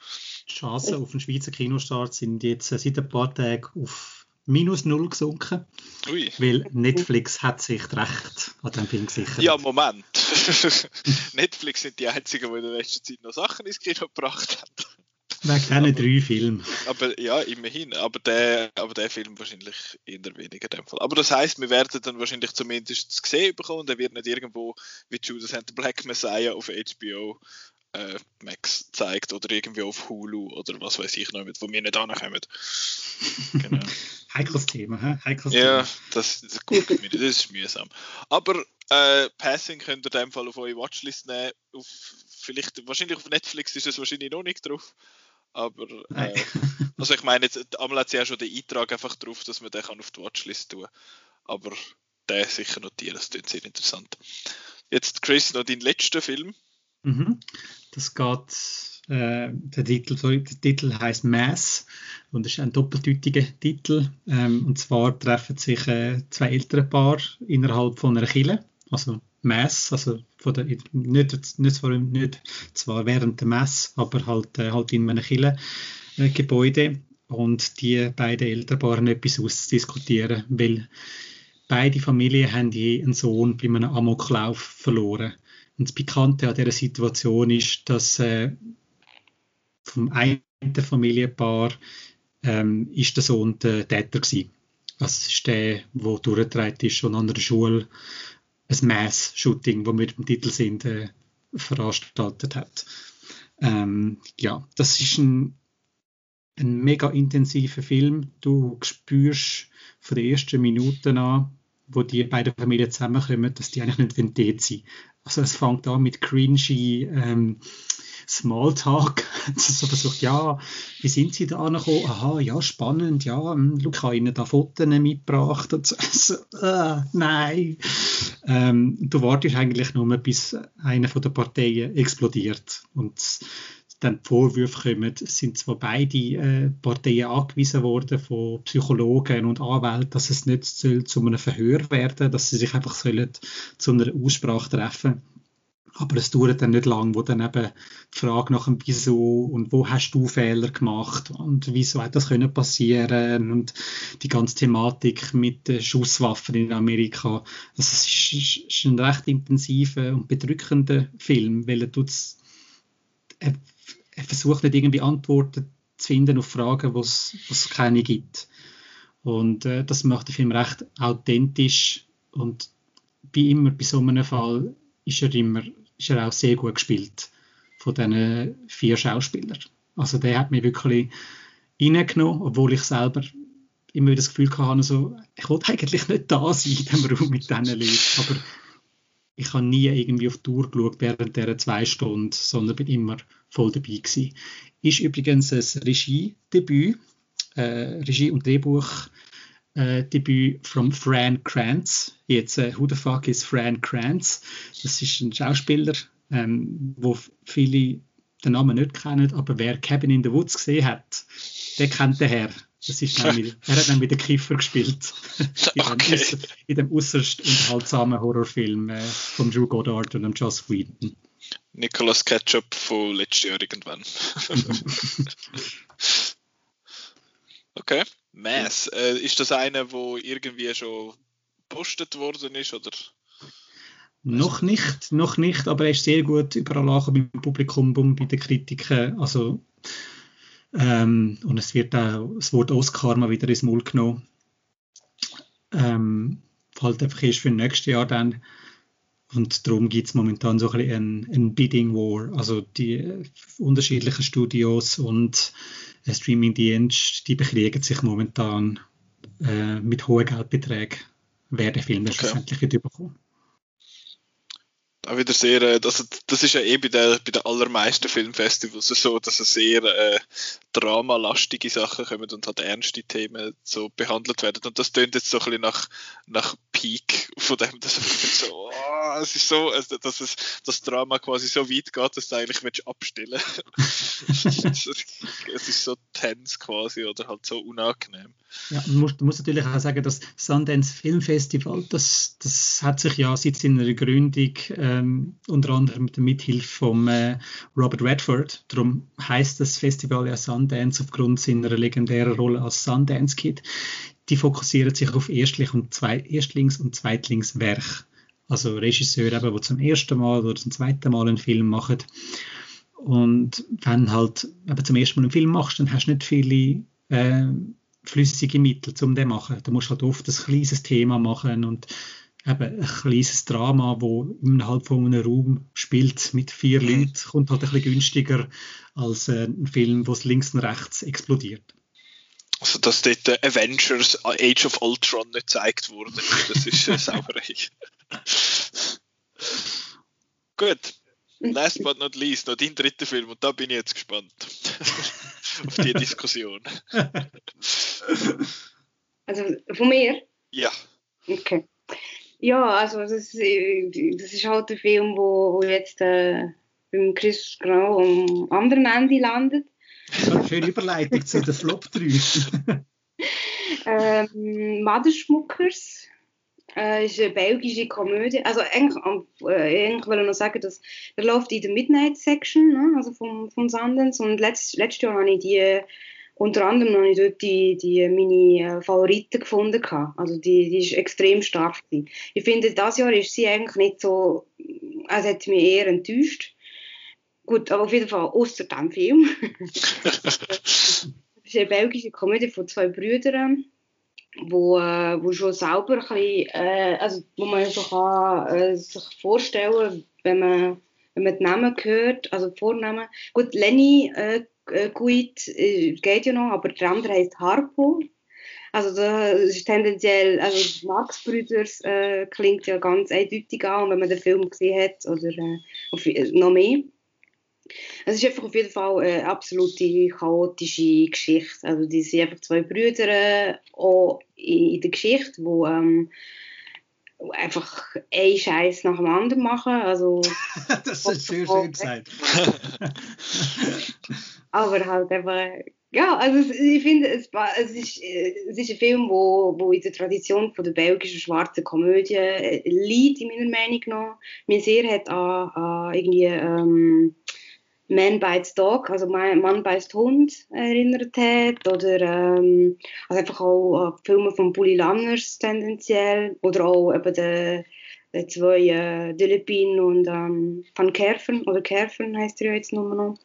Die Chancen auf den Schweizer Kinostart sind jetzt äh, seit ein paar Tagen auf minus null gesunken. Ui. Weil Netflix hat sich recht an dem Film gesichert. Ja, Moment. [laughs] Netflix sind die einzigen, die in der letzten Zeit noch Sachen ins Kino gebracht haben. Wegen diesen drei Filmen. Aber ja, immerhin. Aber der, aber der Film wahrscheinlich eher weniger in dem Fall. Aber das heißt, wir werden dann wahrscheinlich zumindest gesehen bekommen. Der wird nicht irgendwo wie Judas and the Black Messiah auf HBO äh, Max zeigt oder irgendwie auf Hulu oder was weiß ich noch mit, wo wir nicht ankommen. [laughs] Genau. Heikles Thema, hä? Heikles ja, Thema. Das, das, gut, das ist mühsam. Aber äh, Passing könnt ihr in dem Fall auf eure Watchlist nehmen. Auf, vielleicht, wahrscheinlich auf Netflix ist es wahrscheinlich noch nicht drauf. Aber äh, [laughs] also ich meine, jetzt, einmal hat sie ja schon den Eintrag einfach drauf, dass man den kann auf die Watchlist tun Aber den sicher notieren, das klingt sehr interessant. Jetzt, Chris, noch dein letzter Film. Mhm. Das geht, äh, der, Titel, sorry, der Titel heißt Mass und ist ein doppeldeutiger Titel. Ähm, und zwar treffen sich äh, zwei ältere Paar innerhalb von einer Kille, also Mass, also von der, nicht, nicht, zwar, nicht zwar während der Mess, aber halt, äh, halt in einem Kirchengebäude. Äh, und die beiden Elternpaare etwas auszudiskutieren, weil beide Familien haben je einen Sohn bei einem Amoklauf verloren. Und das Pikante an dieser Situation ist, dass äh, vom einen Familienpaar ähm, ist der Sohn der Täter gewesen. Es ist der, der durchgetragen ist und an der Schule ein Mass-Shooting, wo wir im Titel sind, äh, veranstaltet hat. Ähm, ja, das ist ein, ein mega intensiver Film. Du spürst von den ersten Minuten an, wo die beiden Familien zusammenkommen, dass die eigentlich nicht dort sind. Also es fängt an mit cringy ähm, Smalltalk. [laughs] so versucht, ja, wie sind Sie da angekommen? Aha, ja, spannend, ja, hm, schau, ich habe Ihnen da Fotos mitgebracht. Und so, [laughs] so äh, nein. Ähm, du wartest eigentlich nur, bis eine den Parteien explodiert. Und dann die Vorwürfe kommen, sind zwar beide äh, Parteien angewiesen worden von Psychologen und Anwälten, dass es nicht soll zu einem Verhör werden, dass sie sich einfach sollen zu einer Aussprache treffen. Aber es dauert dann nicht lang, wo dann eben die Frage nach dem Wieso und wo hast du Fehler gemacht und wieso hat das können passieren und die ganze Thematik mit Schusswaffen in Amerika. Also es ist, ist ein recht intensiver und bedrückender Film, weil er er versucht nicht irgendwie Antworten zu finden auf Fragen, wo es keine gibt. Und äh, das macht der Film recht authentisch und wie immer bei so einem Fall ist er immer ist er auch sehr gut gespielt von diesen vier Schauspielern. Also der hat mich wirklich reingenommen, obwohl ich selber immer das Gefühl hatte, so, ich wollte eigentlich nicht da sein in diesem Raum mit diesen Leuten, aber ich habe nie irgendwie auf die Tour geschaut während dieser zwei Stunden, sondern bin immer voll dabei gewesen. Ist übrigens ein Regiedebüt, äh, Regie- und Drehbuch äh, von Fran Kranz. Jetzt, äh, who the fuck is Fran Kranz? Das ist ein Schauspieler, ähm, wo viele den Namen nicht kennen, aber wer Cabin in the Woods gesehen hat, der kennt den Herr. Das ist nämlich, er hat nämlich den Kiffer gespielt. [laughs] in, dem okay. In dem äußerst unterhaltsamen Horrorfilm äh, von Drew Goddard und dem Joss Whedon. Nicolas Ketchup von letztes Jahr irgendwann. [laughs] okay. Mass. Äh, ist das einer, wo irgendwie schon gepostet worden ist? Oder? Noch nicht, noch nicht, aber er ist sehr gut überall angekommen beim Publikum und bei den Kritiken. Also ähm, und es wird auch das Wort Oscar mal wieder ins Maul genommen. Ähm, halt einfach erst für nächstes Jahr dann. Und darum gibt es momentan so ein bisschen ein, Bidding War. Also die äh, unterschiedlichen Studios und äh, Streaming-Dienste, die bekriegen sich momentan äh, mit hohen Geldbeträgen, wer den Film okay. schlussendlich bekommen auch wieder sehr, äh, das, ist ja eh bei, der, bei den allermeisten Filmfestivals so, dass es sehr äh, dramalastige Sachen kommen und halt ernste Themen so behandelt werden. Und das tönt jetzt so ein bisschen nach, nach Peak von dem, dass so, oh, es ist so, also, dass es, das Drama quasi so weit geht, dass du eigentlich willst abstellen [laughs] Es ist so tense quasi oder halt so unangenehm. Ja, man muss, muss natürlich auch sagen, dass Sundance Film Festival, das, das hat sich ja seit seiner Gründung ähm, unter anderem mit der Mithilfe von äh, Robert Redford, darum heißt das Festival ja Sundance aufgrund seiner legendären Rolle als Sundance Kid, die fokussieren sich auf Erstlich und Erstlings- und Zweitlingswerk. Also Regisseure, die zum ersten Mal oder zum zweiten Mal einen Film machen. Und wenn halt eben zum ersten Mal einen Film machst, dann hast du nicht viele äh, flüssige Mittel, um den zu machen. Du musst halt oft ein kleines Thema machen und eben ein kleines Drama, wo innerhalb von einem Raum spielt mit vier mhm. Leuten, kommt halt ein bisschen günstiger als äh, ein Film, wo es links und rechts explodiert. Also, dass dort äh, Avengers Age of Ultron nicht gezeigt wurde, das ist äh, [laughs] Sauerei. Gut, last but not least, noch dein dritter Film und da bin ich jetzt gespannt [laughs] auf die Diskussion. Also von mir? Ja. Okay. Ja, also das, das ist halt ein Film, wo, wo jetzt äh, beim Chris genau am anderen Ende landet. Das war eine schöne Überleitung zu den Flop 3. ähm, Maderschmuckers äh, ist eine belgische Komödie. Also eigentlich, äh, eigentlich will ich noch sagen, dass der läuft in der Midnight Section, ne? also vom, vom Sundance. Und letzt, letztes Jahr habe ich die unter anderem habe ich dort die, die meine äh, Favoriten gefunden. Also die, die ist extrem stark. Gewesen. Ich finde, das Jahr ist sie eigentlich nicht so, also hat mich eher enttäuscht. Gut, aber auf jeden Fall außer dem Film. [laughs] das ist eine belgische Komödie von zwei Brüdern, wo, äh, wo schon selber ein bisschen, äh, also wo man so kann, äh, sich vorstellen, wenn man wenn man die Namen hört, also die Vornamen. Gut, Lenny äh, äh, Guit äh, geht ja noch, aber der andere heißt Harpo. Also das ist tendenziell, also Marx Brüders äh, klingt ja ganz eindeutig an, wenn man den Film gesehen hat oder äh, auf, äh, noch mehr. Es ist einfach auf jeden Fall eine absolute chaotische Geschichte. Also die sind einfach zwei Brüder äh, auch in der Geschichte, wo ähm, einfach einen Scheiß nach dem anderen machen. Also, [laughs] das ist sehr schön gesagt. aber halt einfach, ja, also ich finde, es, es, ist, es ist ein Film, wo, wo in der Tradition von der belgischen schwarzen Komödie äh, liegt, in meiner Meinung nach. Mir sehr hat an, an irgendwie ähm, Man Bites Dog, also Mann beißt Hund erinnert hat, oder ähm, also einfach auch an Filme von Bully Lanners tendenziell, oder auch eben die, die zwei äh, Delepin und ähm, Van Kerfen, oder Kerfen heißt er ja jetzt nur noch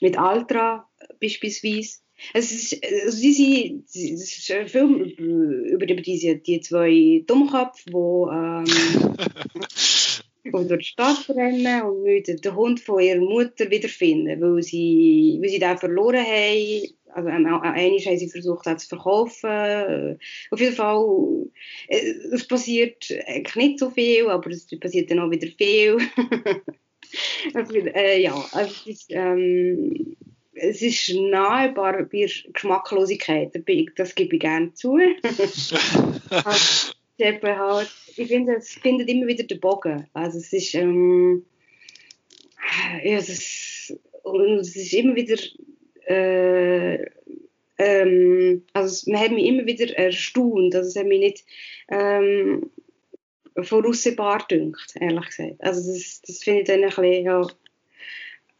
mit Altra beispielsweise. Es ist, also diese, es ist ein Film über, über diese, die zwei Dummköpfe, die ähm, [laughs] durch die Stadt rennen und müssen den Hund von ihrer Mutter wiederfinden, weil sie, weil sie den verloren haben. Also einmal haben sie versucht, den zu verkaufen. Auf jeden Fall, äh, es passiert eigentlich nicht so viel, aber es passiert dann auch wieder viel. [laughs] also, äh, ja, also es ist, ähm, es ist nahbar bei Geschmacklosigkeit, das gebe ich gerne zu. [laughs] [laughs] also, halt, ich finde, es findet immer wieder den Bogen. Also es ist, ähm, ja, es ist, es ist immer wieder, äh, ähm, also man hat mich immer wieder erstaunt, also es hat mich nicht, ähm, voraussehbar dünkt, ehrlich gesagt. Also das, das finde ich dann ein bisschen, ja,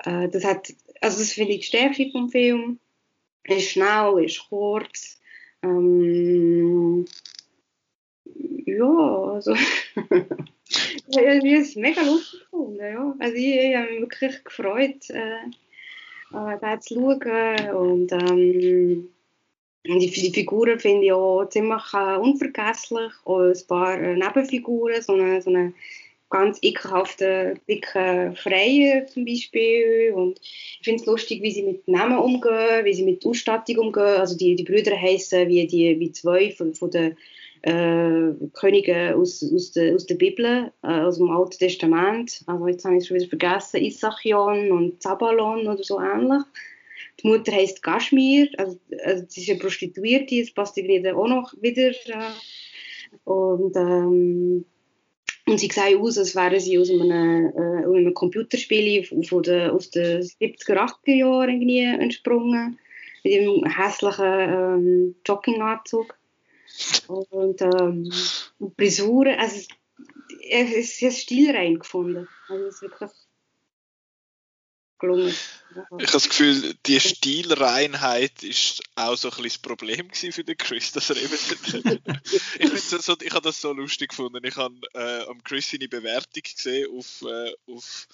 äh, das hat, also das finde ich die Stärke vom Film. Es ist schnell, es ist kurz. Ähm, [laughs] ja, also ich habe es mega lustig gefunden, ja. Also ich, ich habe mich wirklich gefreut, äh, da zu schauen und ähm, die, die Figuren finde ich auch ziemlich äh, unvergesslich. Auch ein paar äh, Nebenfiguren, so eine, so eine ganz ekelhafte, dicke Freier zum Beispiel. Und ich finde es lustig, wie sie mit Namen umgehen, wie sie mit Ausstattung umgehen. Also die, die Brüder heißen wie, die, wie zwei von, von den äh, Könige aus, aus, der, aus der Bibel, äh, aus dem Alten Testament. Also jetzt habe ich es schon wieder vergessen, Isachion und Zabalon oder so ähnlich die Mutter heißt Kashmir, also, also sie ist eine Prostituierte, das passt dann auch noch wieder. Äh, und, ähm, und sie sehen aus, als wären sie aus einem, äh, einem Computerspiel von den, aus den 70er, 80er Jahren entsprungen. Mit einem hässlichen ähm, Jogginganzug. Und, ähm, Frisuren, also es ist stilrein gefunden. Also es ist wirklich gelungen. Ich habe das Gefühl, die Stilreinheit ist auch so ein bisschen das Problem für den Chris, dass er eben [laughs] ich, so, ich habe das so lustig gefunden. Ich habe äh, am Chris seine Bewertung gesehen auf, äh, auf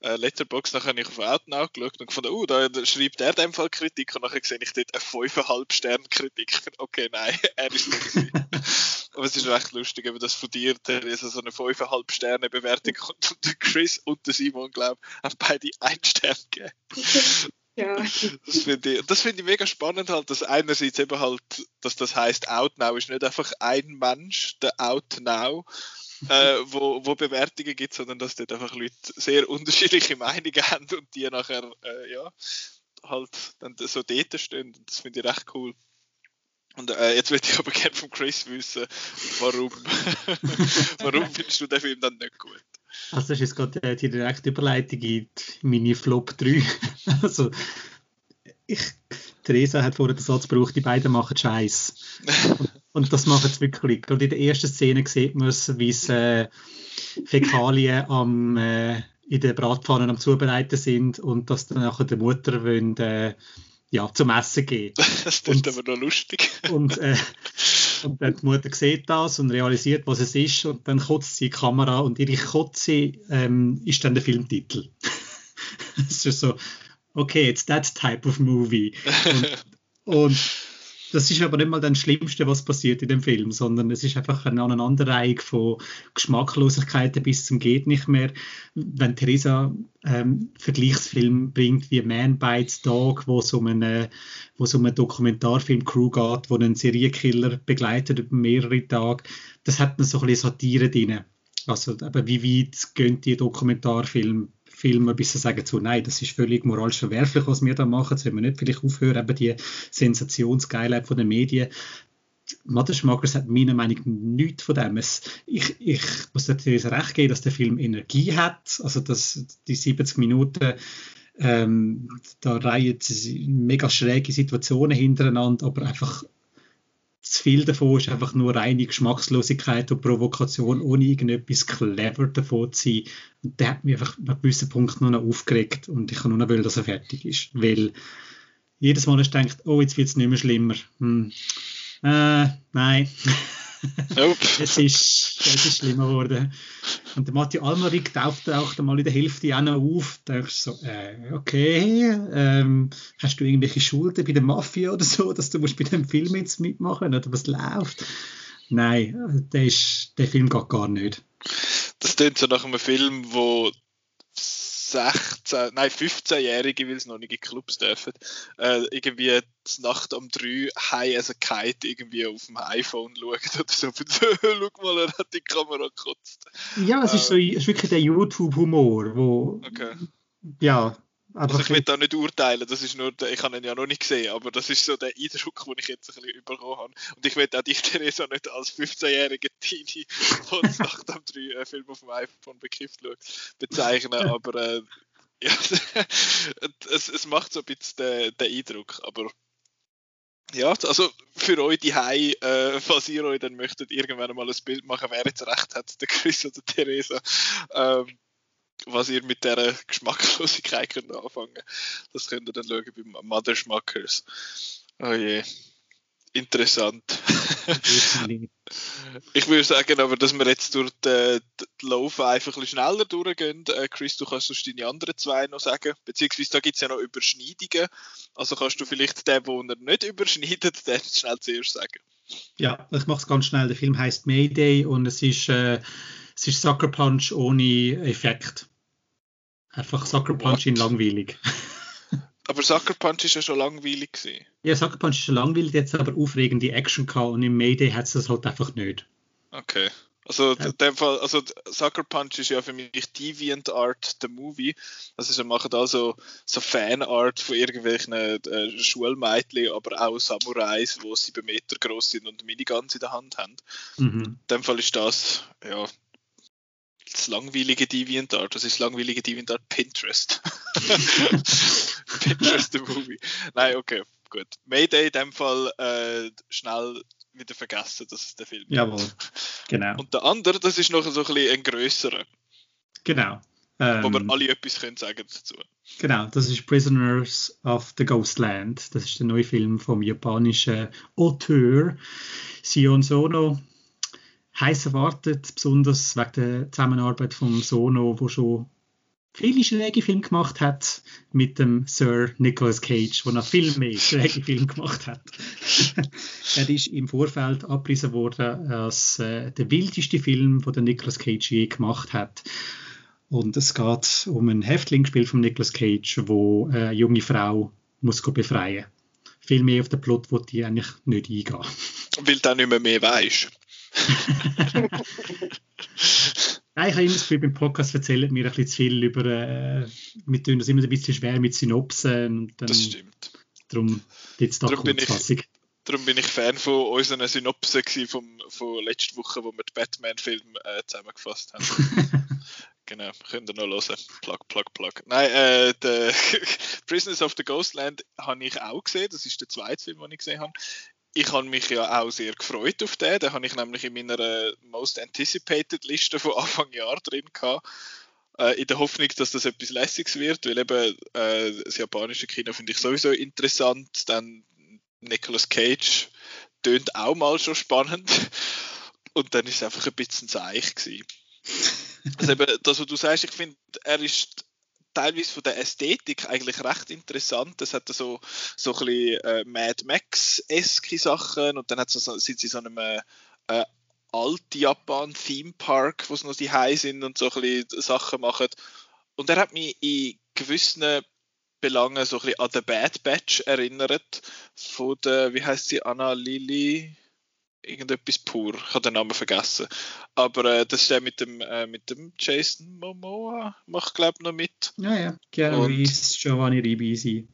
äh, Letterbox, dann habe ich auf Outnow geschaut und gefunden, oh, da, schreibt er dem Fall Kritik und nachher sehe ich dort eine 5,5 Sterne Kritik. [laughs] Okay, nein, er ist nicht [laughs] Aber es ist recht lustig, eben, dass von dir der ist so eine 5,5 Sterne Bewertung kommt und der Chris und der Simon, glaube ich, haben beide einen Stern gegeben. [laughs] Ja. Das finde ich, find ich mega spannend halt, dass einerseits eben halt, dass das heißt Outnow ist nicht einfach ein Mensch, der Outnow, [laughs] äh, wo, wo Bewertungen gibt, sondern dass dort einfach Leute sehr unterschiedliche Meinungen [laughs] haben und die nachher, äh, ja, halt dann so dort stehen. Das finde ich recht cool. Und äh, jetzt würde ich [laughs] aber gerne von Chris wissen, warum, warum findest du den Film dann nicht gut? Also das ist jetzt gerade äh, die direkte Überleitung in meine Flop 3. also ich, Theresa hat vorher den Satz gebraucht, die beiden machen Scheiß. Und, und, das machen sie wirklich. Gerade in der ersten Szene sieht man es, wie sie äh, Fäkalien am, äh, in den Bratpfannen am Zubereiten sind und dass dann nachher der Mutter wollen, äh, ja, zum Essen geben. [laughs] Das klingt aber noch lustig. Und, äh, [laughs] und dann die Mutter sieht das und realisiert, was es ist und dann kotzt sie die Kamera und ihre Kotze ähm, ist dann der Filmtitel. [laughs] Es ist so, okay, it's that type of movie. Und, und das ist aber nicht mal das Schlimmste, was passiert in dem Film, sondern es ist einfach eine Aneinanderreihung von Geschmacklosigkeiten bis zum geht nicht mehr. Wenn Theresa ähm, Vergleichsfilm bringt wie Man Bites Dog, wo es um eine, wo es um eine Dokumentarfilm-Crew geht, wo einen Serienkiller begleitet über mehrere Tage, das hat man so ein bisschen Satire drin. Also, aber wie weit gehen die Dokumentarfilme Film ein bisschen sagen zu, nein, das ist völlig moralisch verwerflich, was wir da machen, sollen wir nicht vielleicht aufhören, eben die Sensationsgeilheit von den Medien. Motherschmackers hat meiner Meinung nach nichts von dem. Es, ich, ich muss natürlich recht geben, dass der Film Energie hat, also dass die 70 Minuten ähm, da reihen mega schräge Situationen hintereinander, aber einfach zu viel davon ist einfach nur reine Geschmackslosigkeit und Provokation, ohne irgendetwas clever davon zu sein. Und der hat mich einfach nach gewissen Punkten nur noch aufgeregt und ich kann nur noch wollen, dass er fertig ist. Weil jedes Mal ich denkt, oh, jetzt wird es nicht mehr schlimmer. Hm. Äh, nein. Nope. [laughs] es, ist, es ist schlimmer geworden. Und der Matthias Almarik taucht auch mal in der Hälfte auch noch auf. Da denkst du so, äh, okay, ähm, hast du irgendwelche Schulden bei der Mafia oder so, dass du musst bei dem Film jetzt mitmachen oder was läuft? Nein, der, ist, der Film geht gar nicht. Das klingt so nach einem Film, wo 16, nein 15-Jährige, weil sie noch nicht in Clubs dürfen, äh, irgendwie die Nacht um drei high as a kite irgendwie auf dem iPhone schauen [laughs] oder so. [laughs] Schau mal, er hat die Kamera gekotzt. Ja, es ist, so, äh, es ist wirklich der YouTube-Humor, wo okay. ja, also ich will da nicht urteilen, das ist nur, ich habe ihn ja noch nicht gesehen, aber das ist so der Eindruck, den ich jetzt ein bisschen bekommen habe. Und ich will auch dich, [laughs] Theresa, nicht als 15-jährige Teenie, der nach dem drei äh, Film auf dem iPhone bekifft schaut, bezeichnen, aber äh, [laughs] ja, [laughs] es, es macht so ein bisschen den, den Eindruck, aber ja, also für euch die Hai, äh, falls ihr euch dann möchtet irgendwann mal ein Bild machen, wer jetzt recht hat, der Chris oder Theresa. Ähm, was ihr mit dieser Geschmacklosigkeit könnt anfangen Das könnt ihr dann schauen beim Mother Schmackers. Oh je. Interessant. ich würde sagen, aber dass wir jetzt durch die, die Laufe einfach ein bisschen schneller durchgehen. Äh, Chris, du kannst sonst deine anderen zwei noch sagen. Beziehungsweise da gibt es ja noch Überschneidungen. Also kannst du vielleicht den, den er nicht überschneidet, [laughs] den schnell zuerst sagen. Ja, ich mache es ganz schnell. Der Film heißt Mayday und es ist, äh, es ist Sucker Punch ohne Effekt. Einfach Sucker Punch in langweilig. [laughs] Aber Sucker Punch ist ja schon langweilig gewesen. Ja, Sucker Punch ist schon langweilig, jetzt aber aufregende Action gehabt und im Mayday hat es das halt einfach nicht. Okay. Also, in dem Fall, also Sucker Punch ist ja für mich Deviant Art, the Movie. Also, sie machen da so, so Fanart von irgendwelchen äh, Schulmädchen, aber auch Samurais, wo sie bei Meter groß sind und Miniguns in der Hand haben. Mhm. In dem Fall ist das, ja, das langweilige DeviantArt. Das ist langweilige DeviantArt Pinterest. [laughs] Pinterest the Movie. Nein, okay, gut. Mayday in dem Fall äh, schnell wieder vergessen, dass es der Film ist. Jawohl, genau. Und der andere, das ist noch so ein bisschen ein grösserer. Genau. Ähm, wo wir ähm, alle etwas können sagen dazu. Genau, das ist Prisoners of the Ghostland. Das ist der neue Film vom japanischen Auteur Sion Sono. Heiß erwartet, besonders wegen der Zusammenarbeit von Sono, wo schon viele schräge Filme gemacht hat mit dem Sir Nicholas Cage, der noch viel mehr [laughs] schräge Filme gemacht hat. [laughs] er ist im Vorfeld abgepriesen worden als äh, der wildeste Film, den Nicolas Cage je gemacht hat. Und es geht um ein Häftlingsspiel von Nicolas Cage, wo eine junge Frau muss befreien. Viel mehr auf den Plot wo die eigentlich nicht eingehen. Weil du nicht mehr mehr weißt. [laughs] Nein, ich habe immer das Gefühl, beim Podcast erzählen wir ein bisschen zu viel über, äh, wir tun das immer ein bisschen schwer mit Synopsen. Und dann, das stimmt. Darum jetzt da darum Kurzfassung. Bin ich, darum bin ich Fan von unseren Synopsen vom, von letzter Woche, wo wir den Batman-Film äh, zusammengefasst haben. [laughs] genau, könnt ihr noch hören. Plug, plug, plug. Nein, äh, der [laughs] Prisoners of the Ghostland habe ich auch gesehen. Das ist der zweite Film, den ich gesehen habe ich habe mich ja auch sehr gefreut auf den. Den habe ich nämlich in meiner äh, Most Anticipated Liste von Anfang Jahr drin gehabt. Äh, in der Hoffnung, dass das etwas Lässiges wird, weil eben äh, das japanische Kino finde ich sowieso interessant. Dann Nicolas Cage tönt auch mal schon spannend. Und dann ist es einfach ein bisschen seich gewesen. Also eben, das, was du sagst, ich finde, er ist teilweise von der Ästhetik eigentlich recht interessant. Es hat so, so ein bisschen äh, Mad Max-eske Sachen und dann hat so, sind sie in so einem äh, Alt-Japan-Theme Park, wo es noch High sind und so ein bisschen Sachen machen. Und er hat mich in gewissen Belangen so ein bisschen an The Bad Batch erinnert. Von der, wie heißt sie, Anna Lili? Irgendetwas pur. Ich habe den Namen vergessen. Aber äh, das ist der mit dem, äh, mit dem Jason Momoa, macht glaube ich noch mit. Ja, ja. Keanu Reeves, Giovanni Ribisi.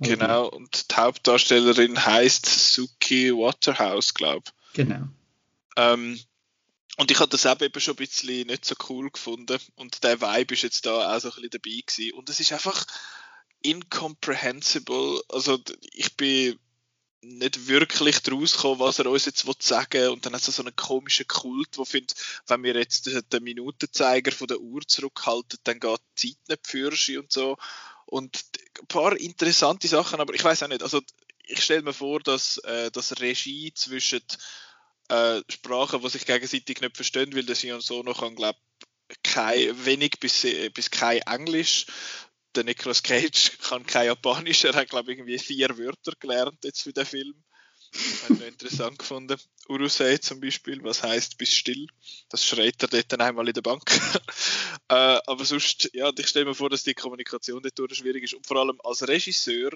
Genau, und die Hauptdarstellerin heißt Suki Waterhouse, glaube ich. Genau. Ähm, und ich habe das eben schon ein bisschen nicht so cool gefunden. Und der Vibe ist jetzt da auch so ein bisschen dabei gewesen. Und es ist einfach incomprehensible. Also ich bin nicht wirklich daraus kommen, was er uns jetzt sagen will. Und dann hat es so einen komischen Kult, wo findet, wenn wir jetzt den Minutenzeiger von der Uhr zurückhalten, dann geht die Zeit nicht für und so. Und ein paar interessante Sachen, aber ich weiß auch nicht, also ich stelle mir vor, dass äh, das Regie zwischen äh, Sprachen, die sich gegenseitig nicht verstehen, weil der Sion so noch kann, glaube kein, wenig bis, bis kein Englisch der Nicolas Cage [laughs] kann kein Japanisch, er hat glaube ich irgendwie vier Wörter gelernt jetzt für den Film. Habe ich interessant gefunden. Urusei zum Beispiel, was heißt bis still. Das schreit er dort dann einmal in der Bank. [laughs] äh, aber sonst, ja, ich stelle mir vor, dass die Kommunikation dort schwierig ist. Und vor allem als Regisseur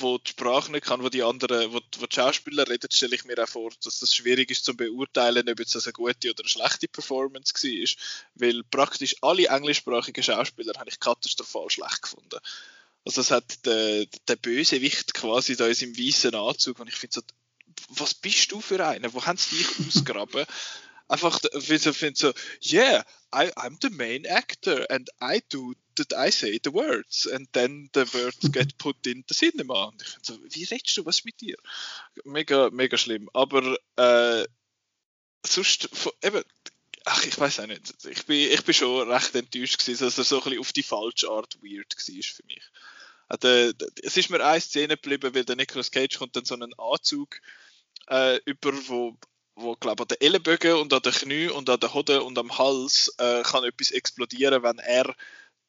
wo die Sprache nicht kann, wo die anderen, wo, wo die Schauspieler reden, stelle ich mir auch vor, dass das schwierig ist zu beurteilen, ob es eine gute oder eine schlechte Performance war, weil praktisch alle englischsprachigen Schauspieler habe ich katastrophal schlecht gefunden. Also es hat der, der Bösewicht quasi da in seinem weißen Anzug und ich finde so, was bist du für einer? Wo haben sie dich [laughs] ausgraben? Einfach so finde so, yeah, I, I'm the main actor and I do that I say the words and then the words [laughs] get put in the cinema. Und ich finde so, wie redest du, was mit dir? Mega, mega schlimm. Aber äh, sonst, eben, ach, ich weiß auch nicht. Ich bin, ich bin schon recht enttäuscht gewesen, dass er so ein bisschen auf die falsche Art weird war für mich. Also, es ist mir eine Szene geblieben, weil der Nicolas Cage kommt dann so einen Anzug äh, über, wo wo glaube an den Ellenbögen und an den Knie und an den Hoden und am Hals äh, kann etwas explodieren, wenn er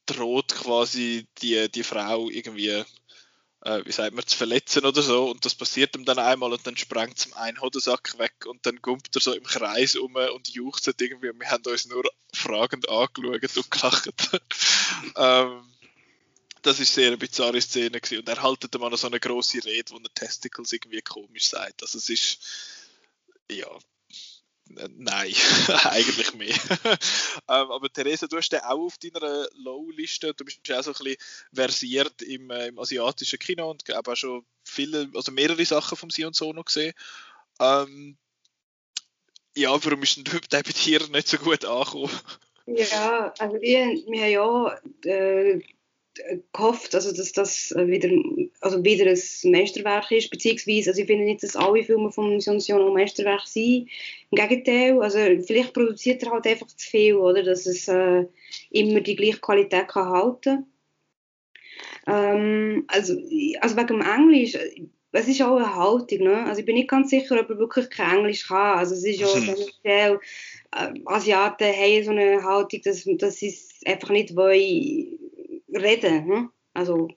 droht quasi die, die Frau irgendwie, äh, wie sagt man, zu verletzen oder so und das passiert ihm dann einmal und dann sprengt ihm einen Hodensack weg und dann gumpt er so im Kreis um und juchzt irgendwie und wir haben uns nur fragend angeschaut und gelacht. [laughs] ähm, das ist sehr eine bizarre Szene gewesen. und er haltet dann noch so eine große Rede, wo er Testicles irgendwie komisch sagt. Also es ist ja, nein, [laughs] eigentlich mehr. [laughs] ähm, aber Theresa, du hast den auch auf deiner Low-Liste. Du bist auch so ein bisschen versiert im, äh, im asiatischen Kino und glaube auch schon viele, also mehrere Sachen vom Sion Sono gesehen. Ähm, ja, warum ist denn [laughs] der bei dir nicht so gut angekommen? Ja, also wir, wir haben ja äh, gehofft, also dass das wieder, also wieder ein Meisterwerk ist, beziehungsweise, also ich finde nicht, dass alle Filme von Mission ein Meisterwerk sind. Im Gegenteil, also vielleicht produziert er halt einfach zu viel, oder, dass es äh, immer die gleiche Qualität kann halten. Ähm, also, also wegen dem Englisch, es ist auch eine Haltung, ne? Also ich bin nicht ganz sicher, ob er wirklich kein Englisch kann. Also es ist ja tendenziell, äh, Asiaten haben so eine Haltung, dass, dass sie es einfach nicht wollen reden. Hm? Also,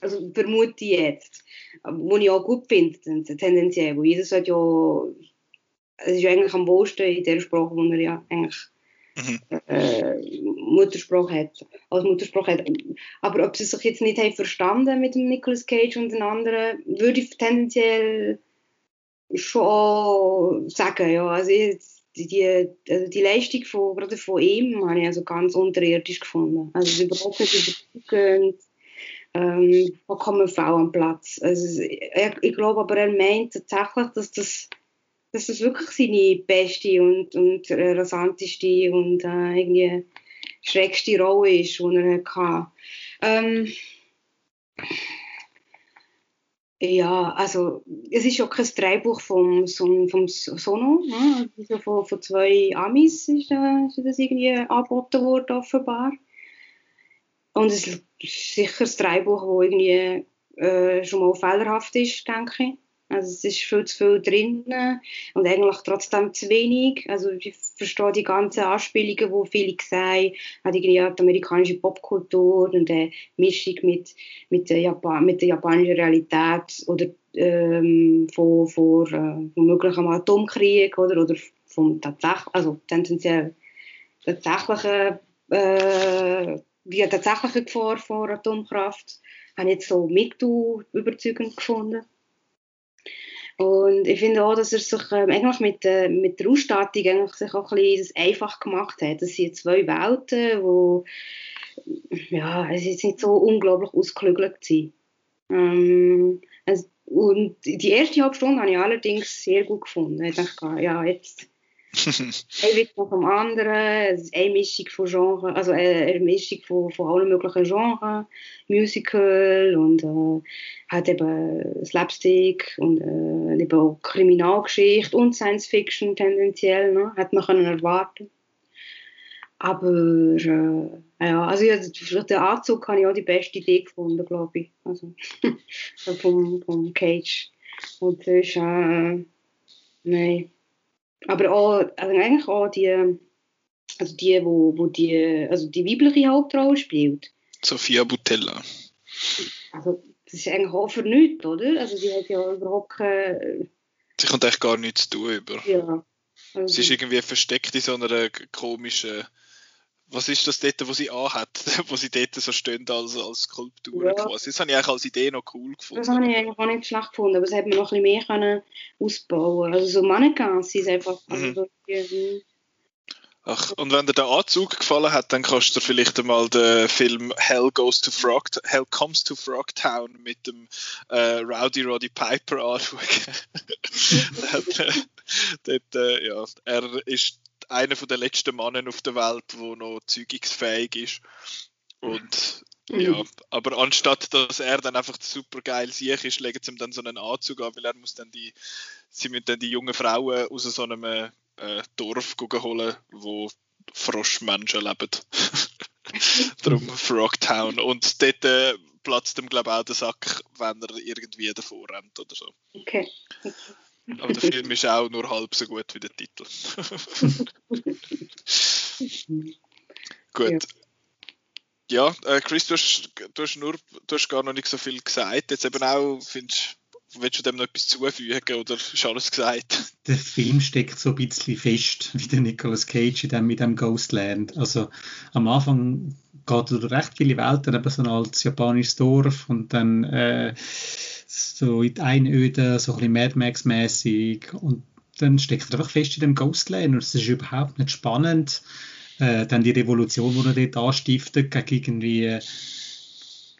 also vermute ich jetzt. Wo ich auch gut finde, tendenziell. Wo jeder sagt ja, es ist ja eigentlich am wohlsten in der Sprache, wo er ja eigentlich mhm. äh, Muttersprache hat, als Muttersprache hat. Aber ob sie sich jetzt nicht haben verstanden mit dem Nicolas Cage und den anderen, würde ich tendenziell schon sagen, ja. Also jetzt, die, also die Leistung von, gerade von ihm habe ich also ganz unterirdisch gefunden. Also überhaupt nicht überzeugend, ähm, vollkommen faul am Platz. Also, ich, ich glaube aber, er meint tatsächlich, dass das, dass das wirklich seine beste und, und rasanteste und äh, irgendwie schrägste Rolle ist, die er hatte. Ähm, ja, also es ist auch kein Drehbuch vom, vom Sono, ne? von, von zwei Amis ist, äh, ist das irgendwie angeboten worden offenbar. Und es ist sicher ein Drehbuch, das irgendwie äh, schon mal fehlerhaft ist, denke ich. Also es ist viel zu viel drin und eigentlich trotzdem zu wenig. Also ich verstehe die ganzen Anspielungen, die viele sagen, die amerikanische Popkultur und eine Mischung mit, mit, der, Japan mit der japanischen Realität oder ähm, von, von, äh, möglichem Atomkrieg oder, oder vom tatsächlich, also tendenziell tatsächlichen äh, die tatsächliche Gefahr von Atomkraft habe ich jetzt so mit überzeugend gefunden. Und ich finde auch, dass er sich ähm, eigentlich mit, äh, mit der Ausstattung eigentlich sich auch ein bisschen einfach gemacht hat. Das sind zwei Welten, wo ja, es ist nicht so unglaublich ausgeklügelt sind. Ähm, also, und die erste halbe Stunde habe ich allerdings sehr gut gefunden. Ich dachte, ja, jetzt ein Witz nach dem anderen, eine Mischung von Genres, also eine Mischung von, von allen möglichen Genres, Musical und äh, hat eben Slapstick und äh, eben auch Kriminalgeschichte und Science Fiction tendenziell, ne? hat man können erwarten. Aber äh, ja, also ja, für den Anzug habe ich auch die beste Idee gefunden, glaube ich. Also [laughs] vom, vom Cage. Und das ist, äh, nein aber auch, also eigentlich auch die, also die, wo, wo die, also die weibliche Hauptrolle spielt. Sophia Butella. Also, das ist eigentlich auch für nichts, oder? Also, die hat ja überhaupt keine... Sie kommt eigentlich gar nichts zu tun über. Ja. Also, sie ist irgendwie versteckt in so einer komischen was ist das dort, wo sie anhat, [laughs] wo sie dort so stehen als, als Skulptur ja. quasi. Das habe ich eigentlich als Idee noch cool gefunden. Das habe ich eigentlich auch nicht schlecht gefunden, aber das hätte man noch ein bisschen mehr können ausbauen Also so Mannequins sind einfach... Also mhm. Ach, und wenn dir der Anzug gefallen hat, dann kannst du vielleicht einmal den Film Hell Goes to Frog, Hell Comes to Frogtown mit dem äh, Rowdy Roddy Piper anschauen. [laughs] [laughs] dort, äh, ja, er ist einer der letzten Männer auf der Welt, der noch zeugungsfähig ist. Und mhm. ja, aber anstatt dass er dann einfach super geil sicher ist, legen sie ihm dann so einen Anzug an, weil er muss dann die, sie müssen dann die jungen Frauen aus so einem äh, Dorf holen, wo Froschmenschen leben. [laughs] Darum Frogtown. Und dort äh, platzt ihm, glaube ich, auch der Sack, wenn er irgendwie davor rennt oder so. Okay. Aber der Film ist auch nur halb so gut wie der Titel. [laughs] gut. Ja, äh, Chris, du hast, du, hast nur, du hast gar noch nicht so viel gesagt. Jetzt eben auch, findest Willst du dem noch etwas zufügen oder ist alles gesagt? Der Film steckt so ein bisschen fest wie der Nicolas Cage in dem, mit dem Ghostland. Also am Anfang geht er durch recht viele Welten, eben so ein altes japanisches Dorf und dann äh, so in die Einöde, so ein bisschen Mad Max-mäßig und dann steckt er einfach fest in dem Ghostland und es ist überhaupt nicht spannend. Äh, dann die Revolution, die er dort anstiftet, gegen irgendwie äh,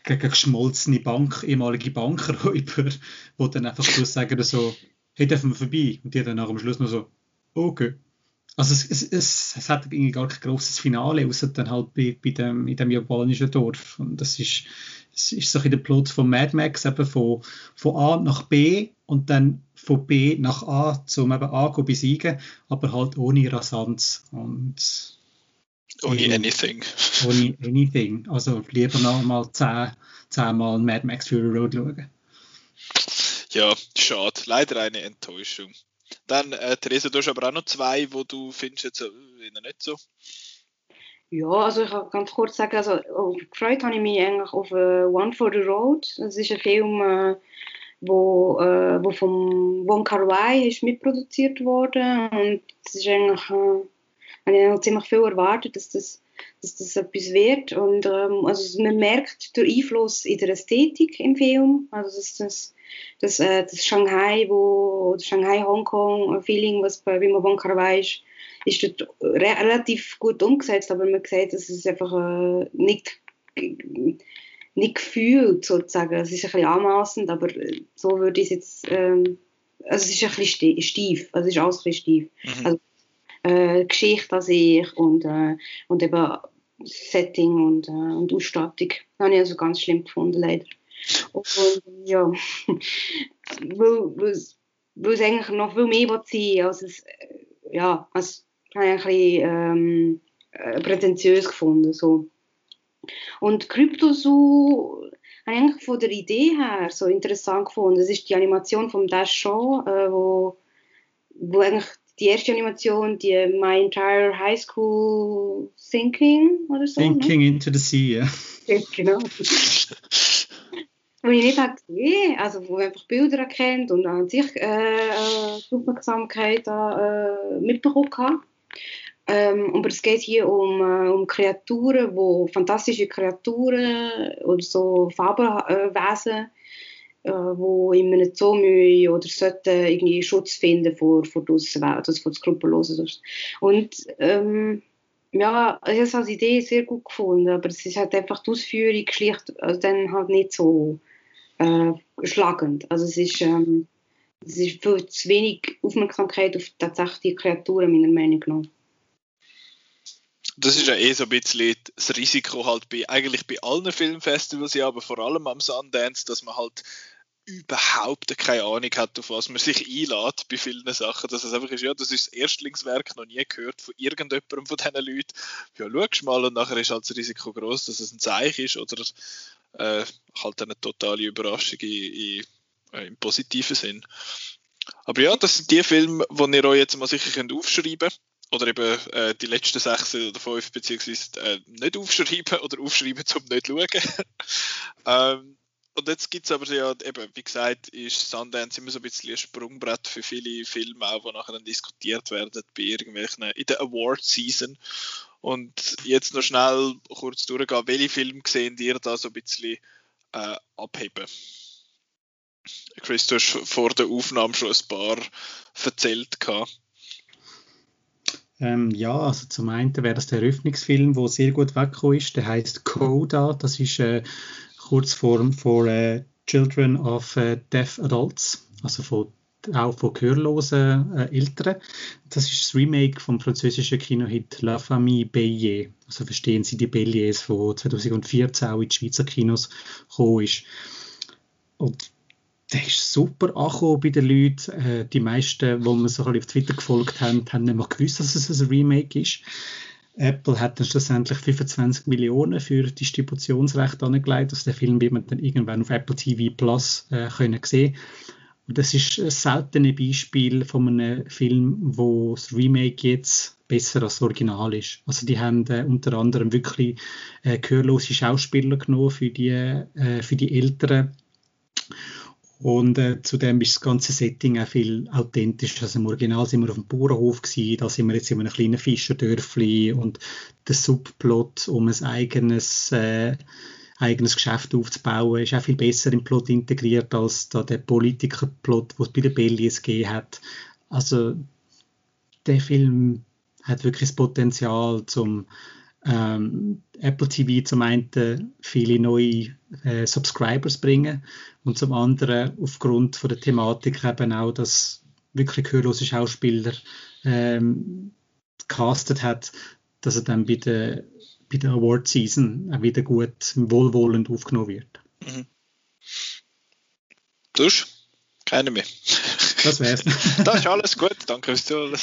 gegen geschmolzene Bank, ehemalige Bankräuber, [laughs] die dann einfach so sagen so, hey, dürfen wir vorbei? Und die dann am Schluss noch so, okay. Also es, es, es, es hat irgendwie gar kein großes Finale, außer dann halt bei, bei dem, in dem japanischen Dorf. Und das ist, es ist so ein der Plot von Mad Max, eben von, von A nach B und dann von B nach A, um eben A zu besiegen, aber halt ohne Rasanz und ohne anything. [laughs] Ohne anything. Also lieber noch mal zehn, zehnmal Mad Max Fury Road schauen. Ja, schade. Leider eine Enttäuschung. Dann, äh, Theresa, du hast aber auch noch zwei, wo du findest jetzt äh, nicht so. Ja, also ich kann ganz kurz sagen, also oh, gefreut habe ich mich eigentlich auf uh, One for the Road. Das ist ein Film, äh, wo, äh, wo vom Wong Kar Wai ist mitproduziert worden. Und das ist eigentlich, äh, habe ich ziemlich viel erwartet, dass das dass das etwas wird. Und ähm, also man merkt den Einfluss in der Ästhetik im Film, also das, das das, äh, das Shanghai, wo, das Shanghai-Hongkong-Feeling, was bei Wim Wong Kar Wai ist, ist dort re relativ gut umgesetzt, aber man sieht, dass es einfach äh, nicht, nicht gefühlt sozusagen. Es ist ein bisschen anmaßend, aber so würde ich es jetzt, ähm, also es ist ein bisschen steif, also es ist alles ein bisschen steif. Mhm. Also, äh, Geschichte an sich und, äh, und eben Setting und, äh, und Ausstattung. Das habe ich also ganz schlimm gefunden, leider. Und, ja, [laughs] weil, weil, weil es eigentlich noch viel mehr sein will, als es, ja, als habe ich ein bisschen ähm, äh, prätentiös gefunden. So. Und Cryptozoo habe ich eigentlich von der Idee her so interessant gefunden. Das ist die Animation von Dash Show, äh, wo, wo eigentlich die erste Animation, die My Entire High School Thinking oder so. Thinking ne? into the Sea, ja. ja genau. wo ich nicht habe gesehen also wo einfach Bilder erkennt und an sich äh, äh, Aufmerksamkeit äh, mitbekommen habe. Ähm, aber es geht hier um, äh, um Kreaturen, wo fantastische Kreaturen oder so Fabelwesen, äh, wo in einem Zoo oder sollten irgendwie Schutz finden vor, vor der Außenwelt, also vor Skrupellosen. Und ähm, ja, ich habe es als Idee sehr gut gefunden, aber es ist halt einfach die Ausführung schlicht also dann halt nicht so äh, schlagend. Also es ist, ähm, es ist viel zu wenig Aufmerksamkeit auf tatsächlich die Kreaturen, meiner Meinung nach. Das ist ja eh so ein bisschen das Risiko halt bei, eigentlich bei allen Filmfestivals, ja, aber vor allem am Sundance, dass man halt überhaupt keine Ahnung hat, auf was man sich einlädt bei vielen Sachen. Dass es einfach ist, ja, das ist das Erstlingswerk, noch nie gehört von irgendjemandem von diesen Leuten. Ja, schau mal und nachher ist halt das Risiko groß, dass es ein Zeichen ist oder äh, halt eine totale Überraschung in, in, äh, im positiven Sinn. Aber ja, das sind die Filme, die ihr euch jetzt mal sicher könnt aufschreiben könnt. Oder eben äh, die letzten sechs oder fünf, beziehungsweise äh, nicht aufschreiben oder aufschreiben, um nicht schauen. [laughs] ähm, und jetzt gibt es aber ja, eben, wie gesagt, ist Sundance immer so ein bisschen ein Sprungbrett für viele Filme, auch, die nachher dann diskutiert werden bei irgendwelchen, in der Award-Season. Und jetzt noch schnell kurz durchgehen, welche Filme sehen ihr da so ein bisschen äh, abheben? Chris, du hast vor der Aufnahme schon ein paar erzählt. Ähm, ja, also zum einen wäre das der Eröffnungsfilm, der sehr gut weggekommen ist. Der heißt Coda. Das ist äh, Kurzform for äh, Children of äh, Deaf Adults, also von auch von gehörlosen äh, Eltern. Das ist das Remake vom französischen Kinohit La Famille Bélier. Also verstehen Sie die Béliers, von 2014 auch in die Schweizer Kinos gekommen ist. Und der ist super angekommen bei den Leuten. Äh, die meisten, die mir so auf Twitter gefolgt haben, haben nicht mehr gewusst, dass es ein Remake ist. Apple hat dann schlussendlich 25 Millionen für Distributionsrecht angelegt. Also den Film wird man dann irgendwann auf Apple TV Plus äh, können sehen. Und das ist ein seltenes Beispiel von einem Film, wo das Remake jetzt besser als das Original ist. Also die haben äh, unter anderem wirklich äh, gehörlose Schauspieler genommen für die, äh, für die Älteren und äh, zudem ist das ganze Setting auch viel authentischer. Also im Original sind wir auf dem Bauernhof gewesen, da sind wir jetzt in einem kleinen Fischerdörfli und der Subplot um ein eigenes, äh, eigenes Geschäft aufzubauen ist auch viel besser im Plot integriert als da der Politikerplot, den es bei den Bellies gegeben hat. Also der Film hat wirklich das Potenzial zum ähm, Apple TV zum einen viele neue äh, Subscribers bringen und zum anderen aufgrund von der Thematik eben auch, dass wirklich gehörlose Schauspieler ähm, castet hat, dass er dann bei der, bei der Award Season auch wieder gut wohlwollend aufgenommen wird. Mhm. Du? Keine mehr. Das wär's. [laughs] das ist alles gut, danke fürs Zuhören.